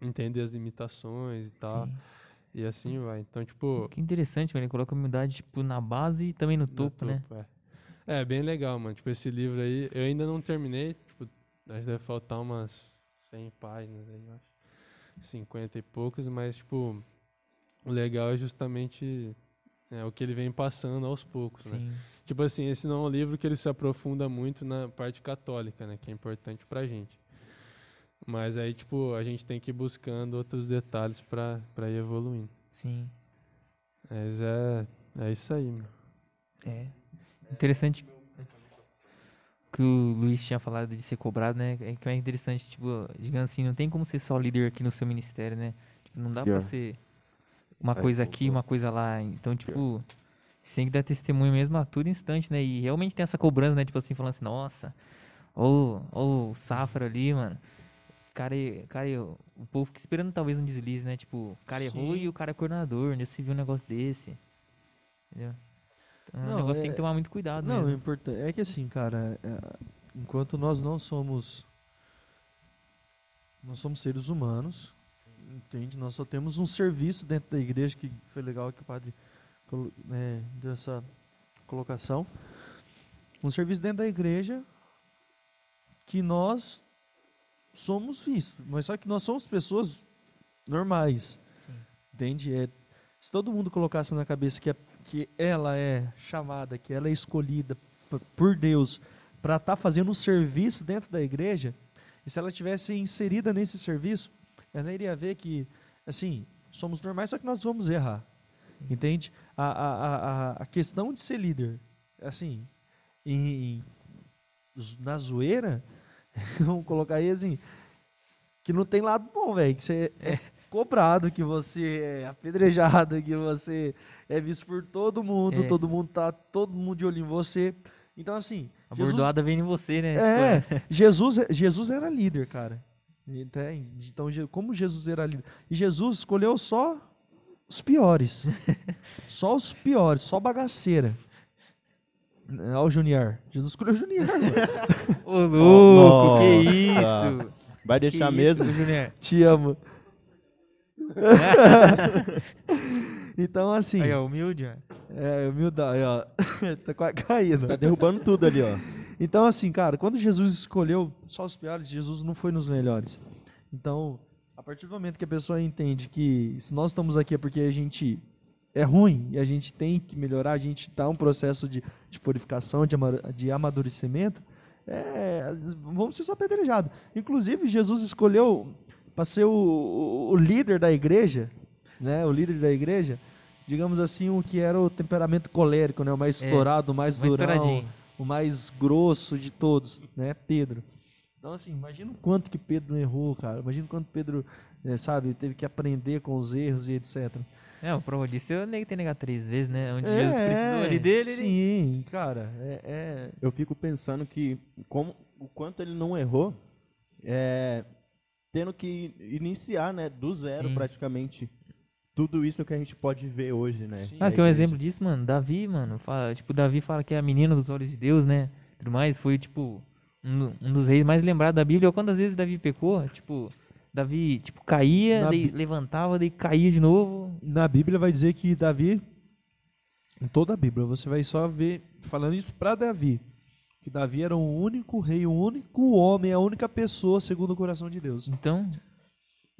entender as limitações e tal, Sim. e assim vai. Então, tipo, Que interessante, mano. Ele coloca a humildade, tipo, na base e também no no topo, né? É. É, bem legal, mano. Tipo, esse livro aí, eu ainda não terminei, tipo, acho que deve faltar umas 100 páginas aí, eu acho. 50 e poucos, mas, tipo, o legal é justamente é, o que ele vem passando aos poucos, né? Sim. Tipo assim, esse não é um livro que ele se aprofunda muito na parte católica, né? Que é importante pra gente. Mas aí, tipo, a gente tem que ir buscando outros detalhes pra, pra ir evoluindo. Sim. Mas é, é isso aí, mano. É. Interessante o que o Luiz tinha falado de ser cobrado, né? É que é interessante, tipo, digamos assim, não tem como ser só líder aqui no seu ministério, né? Tipo, não dá pra Pior. ser uma É, coisa aqui, uma coisa lá. Então, tipo, você tem que dar testemunho mesmo a todo instante, né? E realmente tem essa cobrança, né? Tipo assim, falando assim, nossa, ou o Safra ali, mano. O cara, o cara, o povo fica esperando talvez um deslize, né? Tipo, o cara errou Sim. e o cara é coordenador, onde se viu um negócio desse? Entendeu? Então, o Não, negócio tem é- que tomar muito cuidado Não, o mesmo. importante é que assim, cara, é, enquanto nós não somos nós somos seres humanos, entende? Nós só temos um serviço dentro da igreja que foi legal que o padre né, deu essa colocação. Um serviço dentro da igreja que nós somos vistos. Mas só que nós somos pessoas normais. Entende? É, se todo mundo colocasse na cabeça que, é, que ela é chamada, que ela é escolhida por Deus para estar fazendo um serviço dentro da igreja, e se ela tivesse inserida nesse serviço, ela iria ver que, assim, somos normais, só que nós vamos errar. Entende? A, a, a, a- questão de ser líder, assim, em, na zoeira, [LAUGHS] vamos colocar aí assim, que não tem lado bom, velho. Que você é [LAUGHS] cobrado, que você é apedrejado, que você é visto por todo mundo, É. todo mundo tá todo mundo de olho em você. Então, assim, A Jesus- bordoada vem em você, né? é, Tipo, Jesus, Jesus era líder, cara. Então, como Jesus era líder? E Jesus escolheu só os piores. [LAUGHS] só os piores, só bagaceira. Olha o Junior. Jesus escolheu o Junior. [LAUGHS] Ô, louco, Nossa. que isso? Vai Que deixar isso, mesmo? Junior? Te amo. [LAUGHS] então, assim. Aí, ó, humilde, ó. É, humildade, aí, ó. tá quase caindo. Tá derrubando tudo ali, ó. Então, assim, cara, quando Jesus escolheu só os piores, Jesus não foi nos melhores. Então, a partir do momento que a pessoa entende que se nós estamos aqui é porque a gente é ruim e a gente tem que melhorar, a gente está um processo de, de purificação, de, de amadurecimento, é, vamos ser só apedrejados. Inclusive, Jesus escolheu para ser o, o- o líder da igreja, né? O líder da igreja, digamos assim, o que era o temperamento colérico, né? O mais É, estourado, o mais mais durão. O mais grosso de todos, né? Pedro. Então, assim, imagina o quanto que Pedro errou, cara. Imagina o quanto Pedro, eh, sabe, teve que aprender com os erros e etc. É, a prova disso eu nem ter negado três vezes, né? Onde É, Jesus precisou ali dele, ele... Sim, cara. É, é- Eu fico pensando que como, o quanto ele não errou, é, tendo que iniciar, né, do zero Sim. praticamente, tudo isso que a gente pode ver hoje, né? Sim. Ah, que é um exemplo disso, mano. Davi, mano. Fala, tipo, Davi fala que é a menina dos olhos de Deus, né? Tudo mais. Foi, tipo, um, um dos reis mais lembrados da Bíblia. Quantas vezes Davi pecou? Tipo, Davi, tipo, caía, Na daí levantava, daí caía de novo. Na Bíblia vai dizer que Davi, em toda a Bíblia, você vai só ver, falando isso para Davi, que Davi era o único rei, o único homem, a única pessoa segundo o coração de Deus. Então,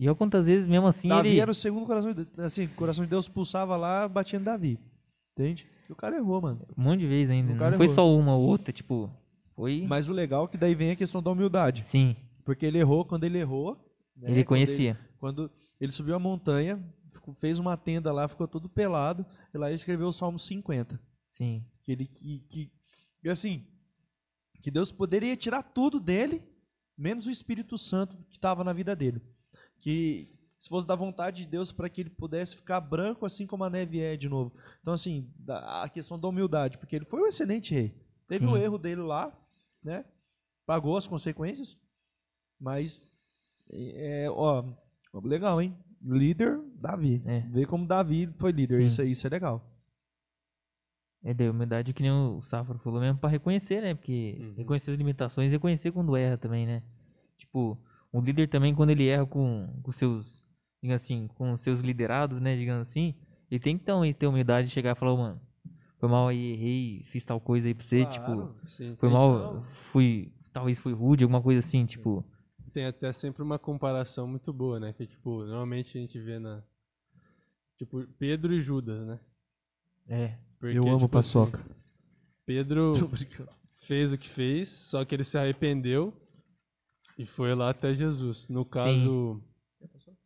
e olha quantas vezes mesmo assim Davi ele... era o segundo coração de Deus. Assim, o coração de Deus pulsava lá, batia em Davi. Entende? E o cara errou, mano. Um monte de vezes ainda. O cara Não foi errou. só uma ou outra, tipo... Foi... Mas o legal é que daí vem a questão da humildade. Sim, Porque ele errou, quando ele errou. né, ele quando conhecia. Quando ele subiu a montanha, fez uma tenda lá, ficou todo pelado, e lá ele escreveu o Salmo 50. Sim, Que ele que, que e assim, que Deus poderia tirar tudo dele, menos o Espírito Santo que estava na vida dele. Que se fosse da vontade de Deus para que ele pudesse ficar branco assim como a neve é de novo. Então assim, a questão da humildade, porque ele foi um excelente rei. Teve o erro dele lá, né? Pagou as consequências, mas é, ó, legal, hein? Líder Davi. É. Vê como Davi foi líder, Sim. isso, isso é legal. É da humildade que nem o Safra falou mesmo pra reconhecer, né? Porque Uhum. reconhecer as limitações e reconhecer quando erra também, né? Tipo, o líder também, quando ele erra com, com seus, digamos assim, com seus liderados, né? Digamos assim, ele tem que então, ter humildade de chegar e falar, "Ô, mano, foi mal aí, errei, fiz tal coisa aí pra você, Claro. tipo, Sim, foi mal, fui, talvez fui rude, alguma coisa assim, tipo, Tem até sempre uma comparação muito boa, né? Que, tipo, normalmente a gente vê na... Tipo, Pedro e Judas, né? é, Porque, Eu amo tipo, paçoca. assim, Pedro [LAUGHS] fez o que fez, só que ele se arrependeu e foi lá até Jesus. No caso,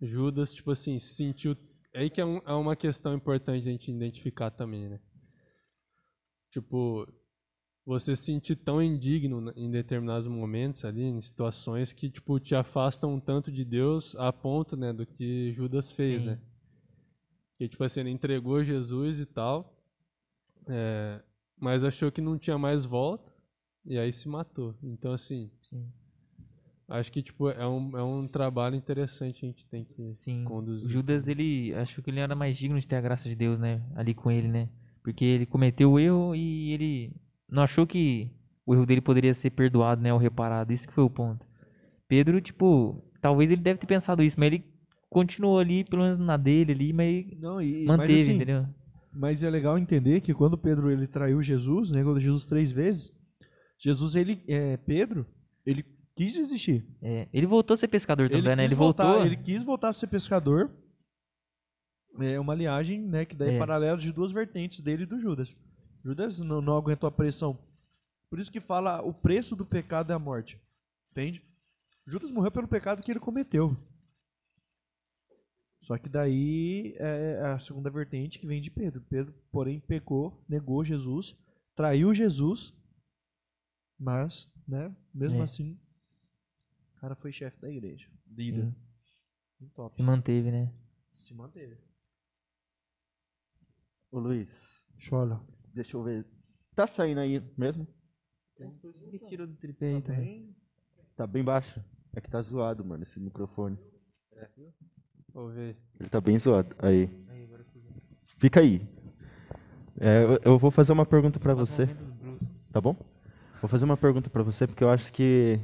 Judas, tipo assim, se sentiu. É aí que é, um- é uma questão importante a gente identificar também, né? Tipo, você se sentir tão indigno em determinados momentos ali, em situações que, tipo, te afastam um tanto de Deus a ponto, né, do que Judas fez, Sim. né? Que, tipo assim, ele entregou Jesus e tal, é, mas achou que não tinha mais volta e aí se matou. Então, assim, sim, acho que, tipo, é um, é um trabalho interessante que a gente tem que sim. conduzir. Judas, ele, acho que ele era mais digno de ter a graça de Deus, né? Ali com ele, né? Porque ele cometeu o erro e ele não achou que o erro dele poderia ser perdoado, né? Ou reparado. Isso que foi o ponto. Pedro, tipo, talvez ele deve ter pensado isso, mas ele continuou ali, pelo menos na dele ali, mas Não, e, manteve, mas, assim, entendeu? Mas é legal entender que quando Pedro ele traiu Jesus, negou Jesus três vezes, Jesus ele, é, Pedro, ele Quis desistir. É, ele voltou a ser pescador também, né? Ele voltou. voltar- ele quis voltar a ser pescador. É uma linhagem, né, que daí é É. paralelo de duas vertentes dele e do Judas. Judas não, não aguentou a pressão. Por isso que fala o preço do pecado é a morte. Entende? Judas morreu pelo pecado que ele cometeu. Só que daí é a segunda vertente que vem de Pedro. Pedro, porém, pecou, negou Jesus, traiu Jesus, mas, né, mesmo É. assim, cara foi chefe da igreja. Líder. Sim, Top. se manteve, né? Se manteve. Ô Luiz, Chola. deixa eu ver. Tá saindo aí mesmo? Ele tirou do tripé aí também. Tá bem baixo. É que tá zoado, mano, esse microfone. Vou ver. Ele tá bem zoado. Aí. Fica aí. É, eu, eu vou fazer uma pergunta pra você, tá bom? Vou fazer uma pergunta pra você porque eu acho que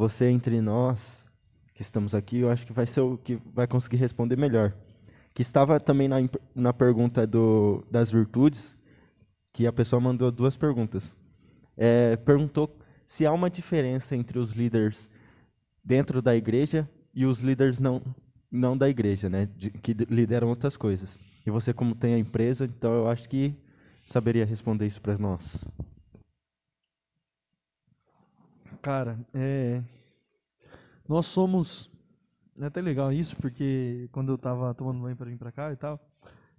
você entre nós que estamos aqui, eu acho que vai ser o que vai conseguir responder melhor. Que estava também na, na pergunta do, das virtudes, que a pessoa mandou duas perguntas. É, perguntou se há uma diferença entre os líderes dentro da igreja e os líderes não, não da igreja, né? de- que de- lideram outras coisas. E você, como tem a empresa, então eu acho que saberia responder isso para nós. Cara, é. Nós somos. É até legal isso, porque quando eu tava tomando banho pra vir pra cá e tal,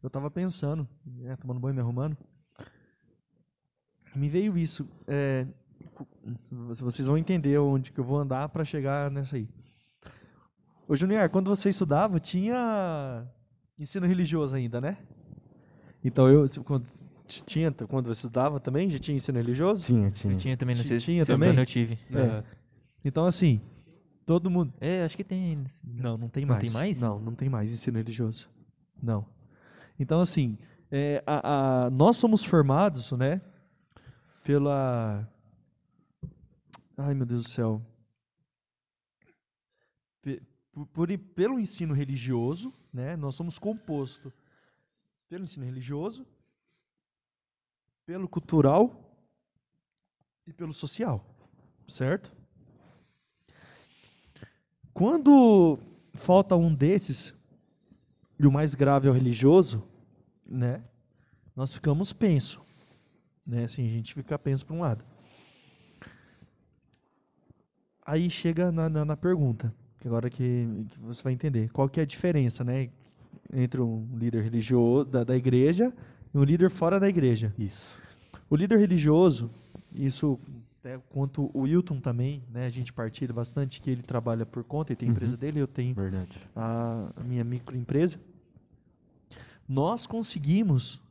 eu tava pensando, né, tomando banho, me arrumando. Me veio isso. É, vocês vão entender onde que eu vou andar pra chegar nessa aí. Ô, Junior, quando você estudava, tinha ensino religioso ainda, né? Então eu. Quando, tinha, quando você estudava também, já tinha ensino religioso? Tinha, Eu tinha. tinha também no Ti- sexto, tinha também? ano eu tive. É. Então, assim, todo mundo. É, acho que tem ainda. Não, não tem Não mais. tem mais? Não, não tem mais ensino religioso. Não. Então, assim, é, a- a- nós somos formados, né, pela. Ai, meu Deus do céu. Por- por- pelo ensino religioso, né, nós somos composto pelo ensino religioso, pelo cultural e pelo social, certo? Quando falta um desses, e o mais grave é o religioso, né? Nós ficamos penso. Né? Assim, a gente fica penso para um lado. Aí chega na, na, na pergunta, que agora que, que você vai entender. Qual que é a diferença, né? Entre um líder religioso da, da igreja e um líder fora da igreja. Isso. O líder religioso, isso até quanto o Wilton também, né? A gente partilha bastante que ele trabalha por conta, ele tem a empresa dele, eu tenho Verdade. a, minha microempresa. Nós conseguimos,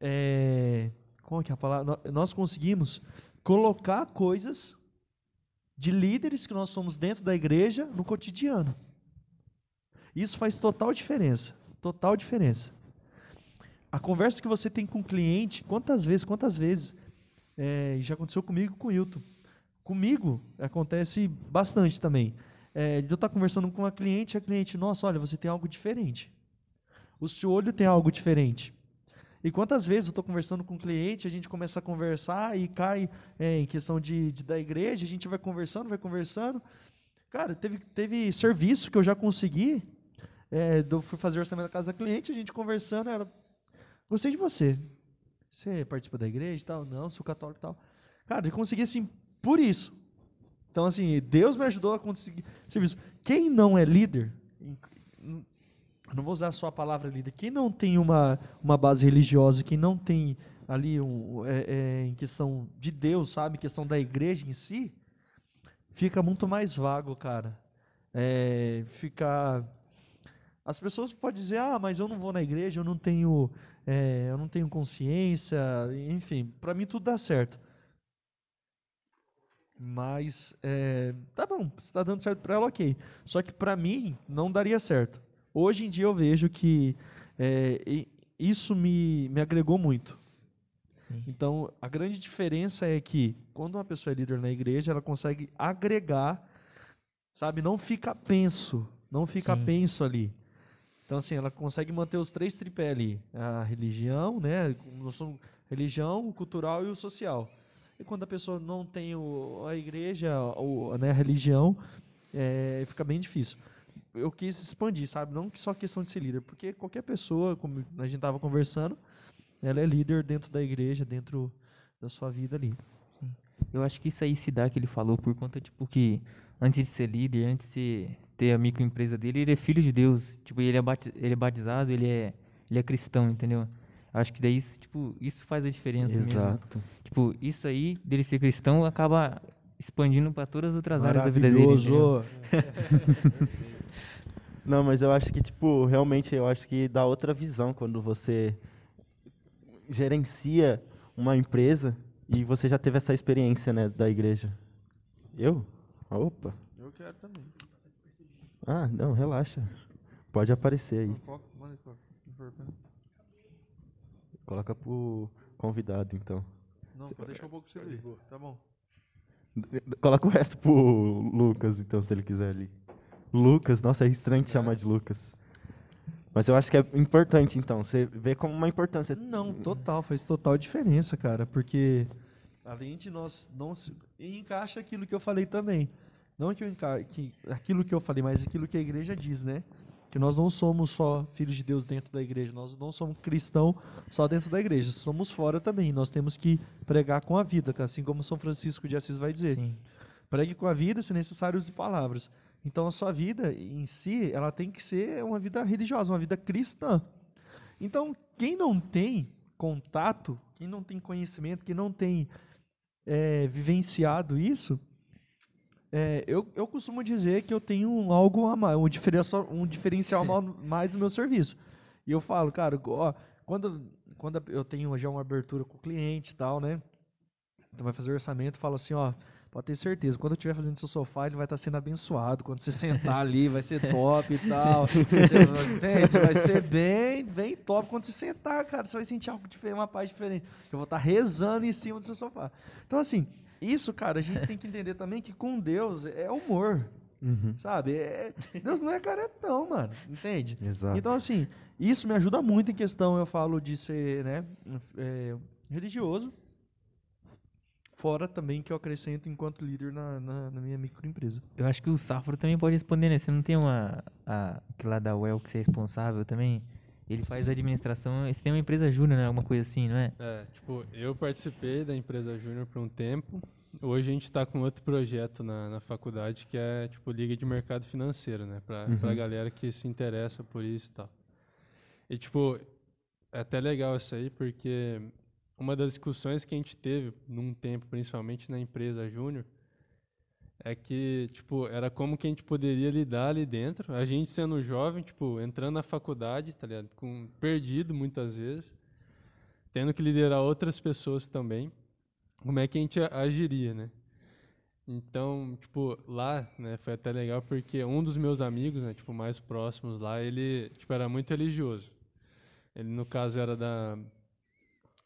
é, qual que é a palavra? Nó- Nós conseguimos colocar coisas de líderes que nós somos dentro da igreja no cotidiano. Isso faz total diferença, total diferença. A conversa que você tem com o cliente, quantas vezes, quantas vezes, é, já aconteceu comigo com o Hilton. Comigo acontece bastante também. É, de eu estar conversando com uma cliente, a cliente, nossa, olha, você tem algo diferente. O seu olho tem algo diferente. E quantas vezes eu estou conversando com um cliente, a gente começa a conversar e cai é, em questão de, de- da igreja, a gente vai conversando, vai conversando. Cara, teve, teve serviço que eu já consegui. É, eu fui fazer orçamento da casa da cliente, a gente conversando, ela, gostei de você. Você participa da igreja e tal? Não, sou católico e tal. Cara, eu consegui assim, por isso. Então, assim, Deus me ajudou a conseguir serviço. Quem não é líder, não vou usar só a palavra líder, quem não tem uma, uma base religiosa, quem não tem ali um, é, é, em questão de Deus, sabe, em questão da igreja em si, fica muito mais vago, cara. É, fica as pessoas podem dizer, ah, mas eu não vou na igreja, eu não tenho, é, eu não tenho consciência, enfim, para mim tudo dá certo. Mas, é, tá bom, se está dando certo para ela, ok. Só que para mim não daria certo. Hoje em dia eu vejo que é, isso me, me agregou muito. Sim. Então, a grande diferença é que quando uma pessoa é líder na igreja, ela consegue agregar, sabe? Não fica penso, não fica Sim. penso ali. Então, assim, ela consegue manter os três tripés ali: a religião, né? Religião, o cultural e o social. E quando a pessoa não tem o, a igreja, o, né, a religião, é, fica bem difícil. Eu quis expandir, sabe? Não só questão de ser líder, porque qualquer pessoa, como a gente estava conversando, ela é líder dentro da igreja, dentro da sua vida ali. Eu acho que isso aí se dá que ele falou por conta, tipo, que antes de ser líder, antes de ter a microempresa dele, ele é filho de Deus. Tipo, ele é, bati- ele é batizado, ele é, ele é cristão, entendeu? Eu acho que daí, isso, tipo, isso faz a diferença mesmo. Exato. Tipo, isso aí, dele ser cristão, acaba expandindo para todas as outras áreas da vida dele. Maravilhoso. [LAUGHS] Não, mas eu acho que, tipo, realmente, eu acho que dá outra visão quando você gerencia uma empresa e você já teve essa experiência, né, da igreja. Eu? Opa. Eu quero também. Ah, não, relaxa. Pode aparecer aí. Coloca pro convidado, então. Não, pode deixar um pouco pra você ler. Tá bom. Coloca o resto pro Lucas, então, se ele quiser ali. Lucas, nossa, é estranho te chamar de Lucas. Mas eu acho que é importante, então. Você vê como uma importância. Não, total, faz total diferença, cara, porque além de nós não se- e encaixa aquilo que eu falei também. Não que eu que aquilo que eu falei, mas aquilo que a igreja diz, né? Que nós não somos só filhos de Deus dentro da igreja, nós não somos cristão só dentro da igreja, somos fora também. Nós temos que pregar com a vida, assim como São Francisco de Assis vai dizer. Sim. Pregue com a vida, se necessário, use palavras. Então, a sua vida em si, ela tem que ser uma vida religiosa, uma vida cristã. Então, quem não tem contato, quem não tem conhecimento, quem não tem é, vivenciado isso, é, eu, eu costumo dizer que eu tenho um algo a mais, um diferencial, um diferencial mais no meu serviço. E eu falo, cara, ó, quando, quando eu tenho já uma abertura com o cliente e tal, né? Então vai fazer o orçamento, falo assim, ó, pode ter certeza, quando eu estiver fazendo seu sofá, ele vai estar sendo abençoado. Quando você sentar ali, vai ser top e tal. [LAUGHS] Você? Vai ser bem, bem top. Quando você sentar, cara, você vai sentir algo diferente, uma paz diferente. Eu vou estar rezando em cima do seu sofá. Então, assim, isso, cara, a gente tem que entender também que com Deus é humor. Uhum. Sabe? É- Deus não é caretão, mano. Entende? Exato. Então, assim, isso me ajuda muito em questão, eu falo, de ser né, é, religioso. Fora também que eu acrescento enquanto líder na, na, na minha microempresa. Eu acho que o Safro também pode responder, né? Você não tem uma. A, que lá da UEL que você é responsável também? Ele faz a administração. Você tem uma empresa júnior, né? Alguma coisa assim, não é? É, tipo, eu participei da empresa Júnior por um tempo. Hoje a gente está com outro projeto na, na faculdade que é, tipo, Liga de Mercado Financeiro, né? Pra, pra galera que se interessa por isso e tal. E, tipo, é até legal isso aí, porque uma das discussões que a gente teve num tempo, principalmente na empresa Júnior, é que, tipo, era como que a gente poderia lidar ali dentro. A gente sendo jovem, tipo, entrando na faculdade, tá ligado? Com, perdido muitas vezes tendo que liderar outras pessoas também, como é que a gente agiria, né? Então, tipo, lá, né, foi até legal porque um dos meus amigos, né, tipo, mais próximos lá, ele, tipo, era muito religioso. Ele, no caso, era da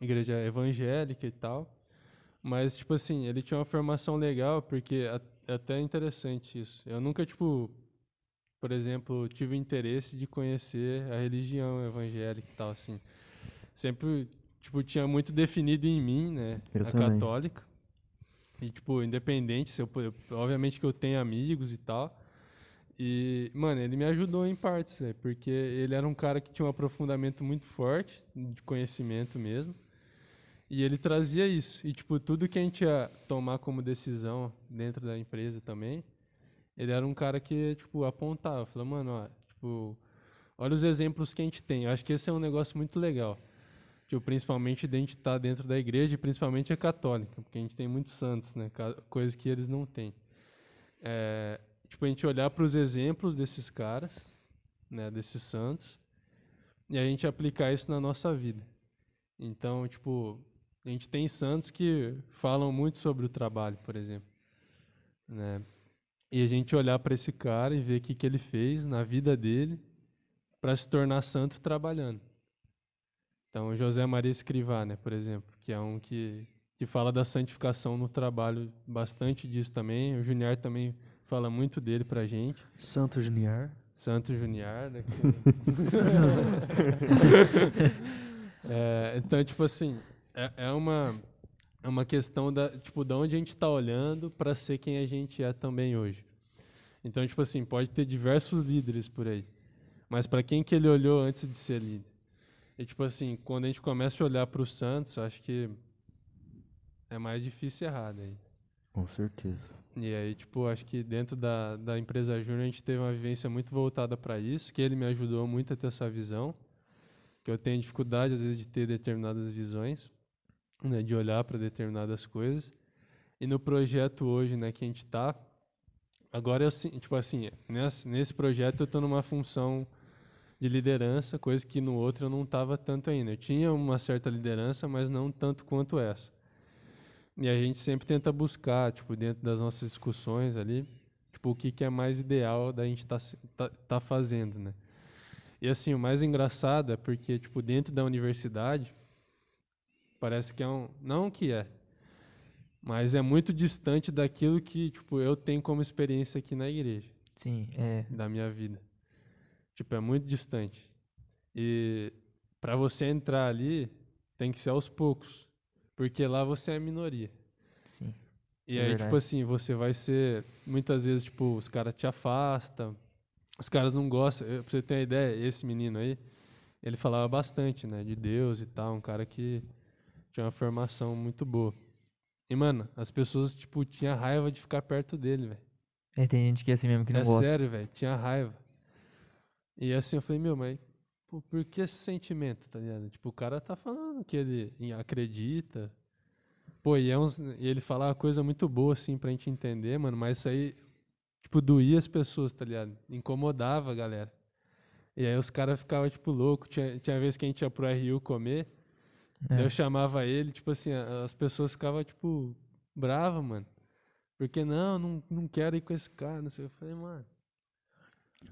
igreja evangélica e tal, mas, tipo assim, ele tinha uma formação legal porque a- é até interessante isso. Eu nunca, tipo, por exemplo, tive interesse de conhecer a religião evangélica e tal, assim. Sempre, tipo, tinha muito definido em mim, né, Eu a também. católica. E, tipo, independente, se eu, obviamente que eu tenho amigos e tal. E, mano, ele me ajudou em partes, velho, porque ele era um cara que tinha um aprofundamento muito forte, de conhecimento mesmo. E ele trazia isso. E, tipo, tudo que a gente ia tomar como decisão dentro da empresa também, ele era um cara que, tipo, apontava. Falou, mano, ó, tipo, olha os exemplos que a gente tem. Eu acho que esse é um negócio muito legal. Tipo, principalmente de a gente estar dentro da igreja, e principalmente a católica, porque a gente tem muitos santos, né? Coisas que eles não têm. É, tipo, a gente olhar para os exemplos desses caras, né? Desses santos, e a gente aplicar isso na nossa vida. Então, tipo, a gente tem santos que falam muito sobre o trabalho, por exemplo. Né? E a gente olhar para esse cara e ver o que, que ele fez na vida dele para se tornar santo trabalhando. Então, José Maria Escrivá, né, por exemplo, que é um que, que fala da santificação no trabalho, bastante disso também. O Junior também fala muito dele pra gente. Santo Junior. Santo Junior, né? [LAUGHS] [LAUGHS] É, então, tipo assim, é, é uma é uma questão da, tipo, de onde a gente está olhando para ser quem a gente é também hoje. Então, tipo assim, pode ter diversos líderes por aí. Mas para quem que ele olhou antes de ser líder? E tipo assim, quando a gente começa a olhar para o Santos, acho que é mais difícil errar daí. Com certeza. E aí, tipo, acho que dentro da, da empresa Júnior a gente teve uma vivência muito voltada para isso, que ele me ajudou muito a ter essa visão, que eu tenho dificuldade às vezes de ter determinadas visões, né, de olhar para determinadas coisas. E no projeto hoje, né, que a gente está, agora eu tipo assim, nesse, nesse projeto eu estou numa função de liderança, coisa que no outro eu não estava tanto ainda. Eu tinha uma certa liderança, mas não tanto quanto essa. E a gente sempre tenta buscar, tipo, dentro das nossas discussões ali, tipo, o que, que é mais ideal da gente tá, tá, tá fazendo, né? E assim, o mais engraçado é porque, tipo, dentro da universidade, parece que é um... Não que é, mas é muito distante daquilo que, tipo, eu tenho como experiência aqui na igreja. Sim, é. Da minha vida. Tipo, é muito distante. E para você entrar ali, tem que ser aos poucos. Porque lá você é minoria. Sim. E é aí, tipo assim, você vai ser. Muitas vezes, tipo, os caras te afastam. Os caras não gostam. Pra você ter uma ideia, esse menino aí, ele falava bastante, né? De Deus e tal. Um cara que tinha uma formação muito boa. E, mano, as pessoas, tipo, tinha raiva de ficar perto dele, velho. É, tem gente que é assim mesmo que não é gosta. É sério, velho. Tinha raiva. E assim eu falei, meu, mas pô, por que esse sentimento, tá ligado? Tipo, o cara tá falando que ele acredita. Pô, e, é uns, e ele fala uma coisa muito boa, assim, pra gente entender, mano, mas isso aí, tipo, doía as pessoas, tá ligado? Incomodava a galera. E aí os caras ficavam, tipo, loucos. Tinha, tinha vez que a gente ia pro RU comer, é. eu chamava ele, tipo assim, as pessoas ficavam, tipo, bravas, mano. Porque, não, não, não quero ir com esse cara, não sei. Eu falei, mano,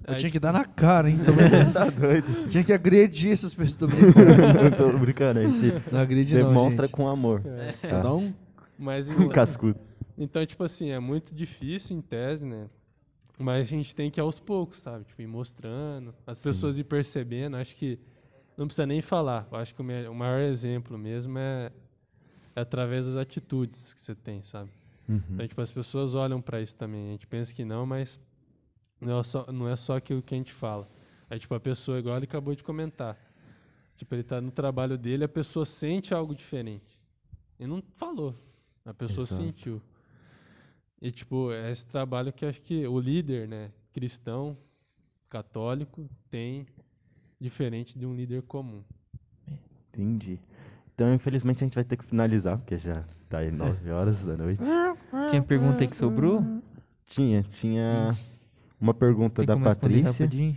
eu tinha que dar na cara, hein? Então, [LAUGHS] tá doido. Tinha que agredir essas pessoas. [LAUGHS] Tô brincando. tô brincando, a gente não agride demonstra não, com amor. É. Tá. Só dá um, Mas, um cascudo. Então, tipo assim, é muito difícil em tese, né? Mas a gente tem que ir aos poucos, sabe? Tipo, ir mostrando, as Sim. pessoas ir percebendo. Acho que não precisa nem falar. Eu acho que o maior exemplo mesmo é, é através das atitudes que você tem, sabe? Uhum. Então, tipo, as pessoas olham para isso também. A gente pensa que não, mas não é só, não é só aquilo que a gente fala. Aí, tipo, a pessoa, igual ele acabou de comentar. Tipo, ele está no trabalho dele, a pessoa sente algo diferente. Ele não falou. A pessoa Exato. sentiu. E, tipo, é esse trabalho que acho que o líder, né, cristão, católico, tem diferente de um líder comum. Entendi. Então, infelizmente, a gente vai ter que finalizar, porque já está aí nove horas da noite. [LAUGHS] Tinha pergunta aí que sobrou? Tinha, tinha... Ixi. Uma pergunta Tem da Patrícia. Rapidinho?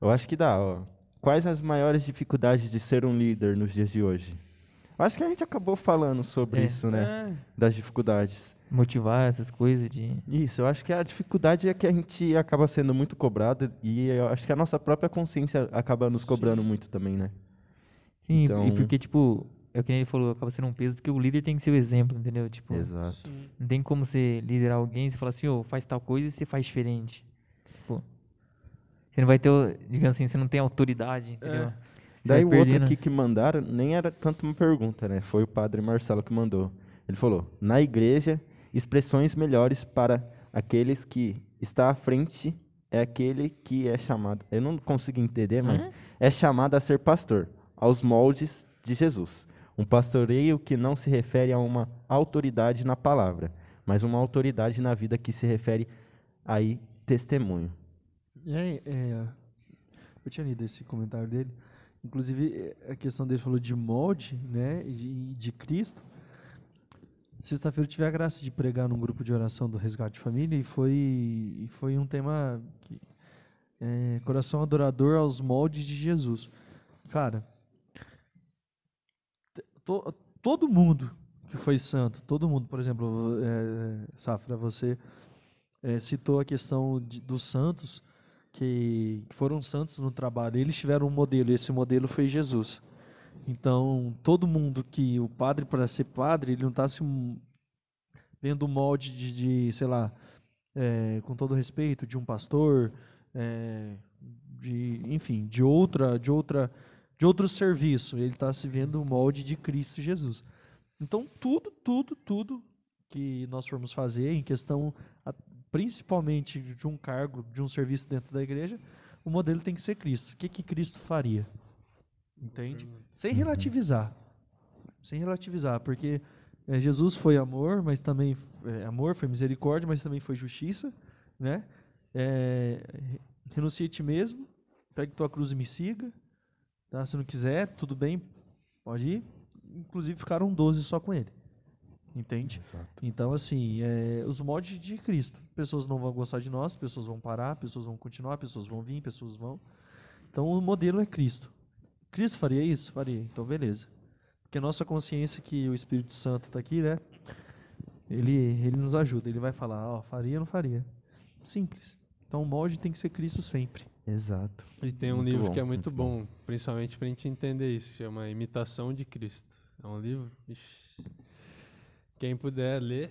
Eu acho que dá. Ó. Quais as maiores dificuldades de ser um líder nos dias de hoje? Acho que a gente acabou falando sobre é. isso, né? É. Das dificuldades. Motivar essas coisas de. Isso, eu acho que a dificuldade é que a gente acaba sendo muito cobrado e eu acho que a nossa própria consciência acaba nos cobrando Sim. muito também, né? Sim, então... e porque, tipo, é o que ele falou, acaba sendo um peso, porque o líder tem que ser o exemplo, entendeu? Tipo, Exato. Não tem como você liderar alguém e falar assim, ô, oh, faz tal coisa e você faz diferente. Você não vai ter, digamos assim, você não tem autoridade, entendeu? É. Daí o outro aqui que mandaram nem era tanto uma pergunta, né? Foi o padre Marcelo que mandou. Ele falou: na igreja, expressões melhores para aqueles que está à frente é aquele que é chamado. Eu não consigo entender, mas é chamado a ser pastor, aos moldes de Jesus. Um pastoreio que não se refere a uma autoridade na palavra, mas uma autoridade na vida que se refere aí testemunho. É, é, eu tinha lido esse comentário dele. Inclusive, a questão dele falou de molde, né, de, de Cristo. Sexta-feira eu tive a graça de pregar num grupo de oração do Resgate Família e foi, foi um tema que, é, coração adorador aos moldes de Jesus. Cara, to, todo mundo que foi santo, todo mundo, por exemplo, é, Safra, você é, citou a questão de, dos santos, que foram santos no trabalho, eles tiveram um modelo, e esse modelo foi Jesus. Então, todo mundo que o padre, para ser padre, ele não está se vendo o molde de, de, sei lá, é, com todo respeito, de um pastor, é, de, enfim, de outra, de outra, de outro serviço. Ele está se vendo o molde de Cristo Jesus. Então, tudo, tudo, tudo que nós formos fazer em questão, principalmente de um cargo, de um serviço dentro da igreja, o modelo tem que ser Cristo. O que, que Cristo faria? Entende? Sem relativizar. Sem relativizar, porque eh, Jesus foi amor, mas também eh, amor, foi misericórdia, mas também foi justiça, né? É, re- renuncia a ti mesmo, pegue tua cruz e me siga. Tá? Se não quiser, tudo bem, pode ir. Inclusive ficaram 12 só com ele. Entende? Exato. Então, assim, é, os moldes de Cristo. Pessoas não vão gostar de nós, pessoas vão parar, pessoas vão continuar, pessoas vão vir, pessoas vão. Então, o modelo é Cristo. Cristo faria isso? Faria. Então, beleza. Porque a nossa consciência que o Espírito Santo está aqui, né? Ele, ele nos ajuda. Ele vai falar, ó, faria ou não faria. Simples. Então, o molde tem que ser Cristo sempre. Exato. E tem um Muito livro bom, que é muito muito bom. bom, principalmente pra gente entender isso, chama Imitação de Cristo. É um livro, ixi, quem puder ler,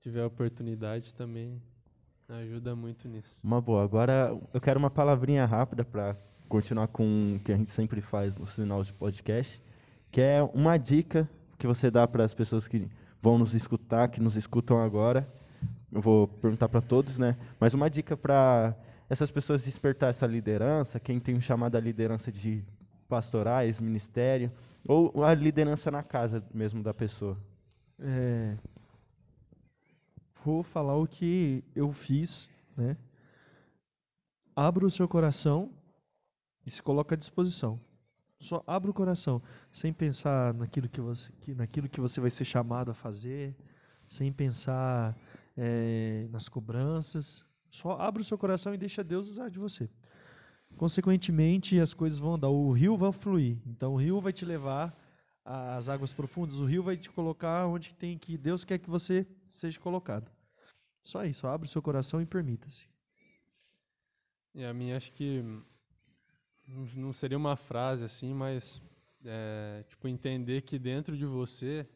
tiver oportunidade também, ajuda muito nisso. Uma boa. Agora eu quero uma palavrinha rápida para continuar com o que a gente sempre faz no final de podcast, que é uma dica que você dá para as pessoas que vão nos escutar, que nos escutam agora. Eu vou perguntar para todos, né? Mas uma dica para essas pessoas despertar essa liderança, quem tem chamado a liderança de pastorais, ministério, ou a liderança na casa mesmo da pessoa. É, vou falar o que eu fiz, né? Abra o seu coração e se coloca à disposição. Só abra o coração, sem pensar naquilo que você, que, naquilo que você vai ser chamado a fazer, sem pensar é, nas cobranças. Só abra o seu coração e deixa Deus usar de você. Consequentemente, as coisas vão andar. O rio vai fluir. Então, o rio vai te levar às águas profundas. O rio vai te colocar onde tem que Deus quer que você seja colocado. Só isso. Abra o seu coração e permita-se. E a minha acho que não- seria uma frase assim, mas é, tipo entender que dentro de você,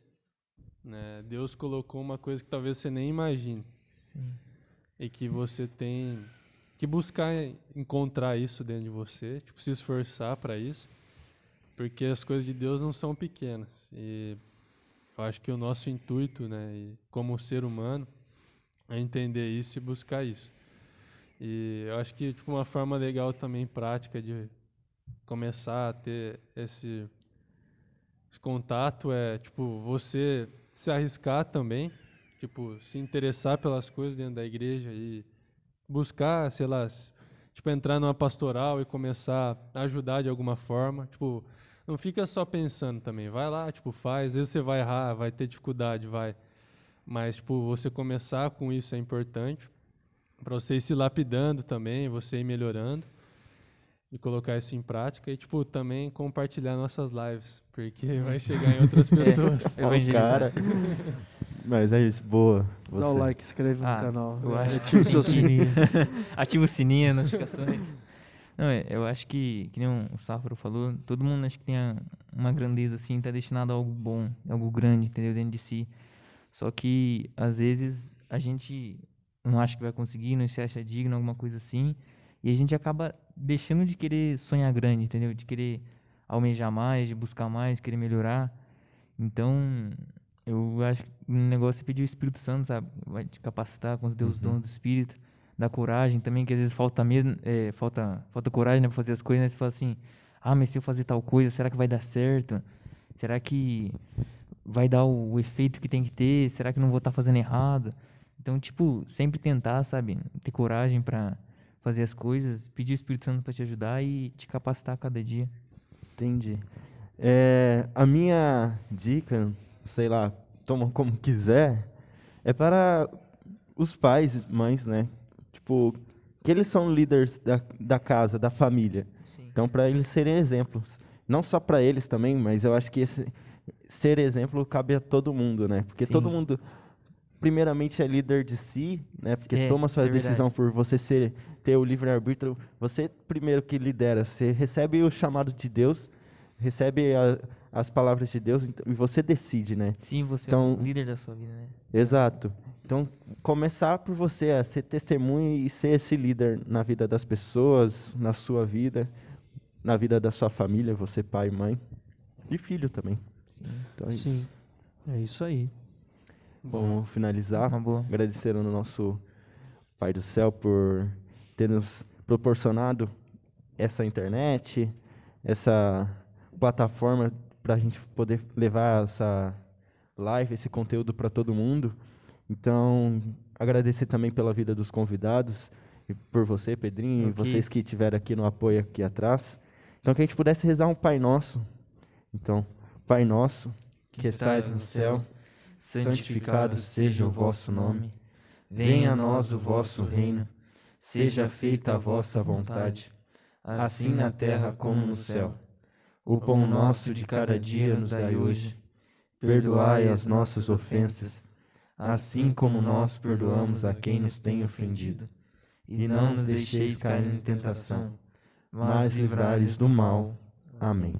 né, Deus colocou uma coisa que talvez você nem imagine e que você tem que buscar en- encontrar isso dentro de você, tipo se esforçar para isso, porque as coisas de Deus não são pequenas e eu acho que o nosso intuito, né, como ser humano, é entender isso e buscar isso. E eu acho que tipo uma forma legal também prática de começar a ter esse, esse contato é tipo você se arriscar também, tipo se interessar pelas coisas dentro da igreja e buscar, sei lá, tipo entrar numa pastoral e começar a ajudar de alguma forma, tipo não fica só pensando também, vai lá, tipo faz, às vezes você vai errar, vai ter dificuldade, vai, mas tipo você começar com isso é importante para você ir se lapidando também, você ir melhorando e colocar isso em prática e tipo também compartilhar nossas lives, porque [LAUGHS] vai chegar em outras [LAUGHS] pessoas. Ó, o cara. [LAUGHS] Mas é isso, boa. Dá o Você. like, se inscreve no Ah, canal. eu acho Ativa o sininho. Ativa o sininho, as notificações. Não, é, eu acho que, que nem o Safro falou, todo mundo acho que tem uma grandeza assim, tá destinado a algo bom, algo grande, entendeu? Dentro de si. Só que, às vezes, a gente não acha que vai conseguir, não se acha digno, alguma coisa assim. E a gente acaba deixando de querer sonhar grande, entendeu? De querer almejar mais, de buscar mais, querer melhorar. Então, eu acho que o negócio é pedir o Espírito Santo, sabe? Vai te capacitar com os Deus dons do Espírito, dar coragem também, que às vezes falta medo, é, falta, falta coragem né, pra fazer as coisas, né? Você fala assim, ah, mas se eu fazer tal coisa, será que vai dar certo? Será que vai dar o, o efeito que tem que ter? Será que não vou estar fazendo errado? Então, tipo, sempre tentar, sabe? Ter coragem pra fazer as coisas, pedir o Espírito Santo pra te ajudar e te capacitar a cada dia. Entendi. É, a minha dica, sei lá, toma como quiser, é para os pais, mães, né? Tipo, que eles são líderes da, da casa, da família. Então, para eles serem exemplos. Não só para eles também, mas eu acho que esse ser exemplo cabe a todo mundo, né? Porque Sim. todo mundo, primeiramente, é líder de si, né? Porque É, toma sua é decisão por você ser, ter o livre-arbítrio. Você, primeiro que lidera, você recebe o chamado de Deus, recebe a- as palavras de Deus e você decide, né? Sim, você é Então- o líder da sua vida, né? Exato. Então, começar por você a ser testemunho e ser esse líder na vida das pessoas, na sua vida, na vida da sua família, você pai, mãe e filho também. Sim. Então, é Sim. isso. É isso aí. Vamos finalizar Uma boa. agradecendo ao nosso Pai do Céu por ter nos proporcionado essa internet, essa plataforma para a gente poder levar essa live, esse conteúdo para todo mundo. Então, agradecer também pela vida dos convidados e por você, Pedrinho, e Ok. vocês que estiveram aqui no apoio aqui atrás. Então, que a gente pudesse rezar um Pai Nosso. Então, Pai Nosso, que estais no céu, santificado seja o vosso nome. Venha a nós o vosso reino. Seja feita a vossa vontade, assim na terra como no céu. O pão nosso de cada dia nos dai hoje. Perdoai as nossas ofensas, assim como nós perdoamos a quem nos tem ofendido. E não nos deixeis cair em tentação, mas livrai-nos do mal. Amém.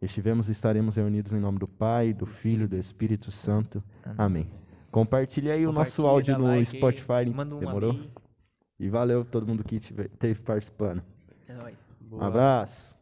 Estivemos e estaremos reunidos em nome do Pai, do Filho e do Espírito Santo. Amém. Compartilhe aí o nosso áudio no like Spotify. Manda um Demorou? amém. E valeu todo mundo que esteve participando. É nóis. Um abraço.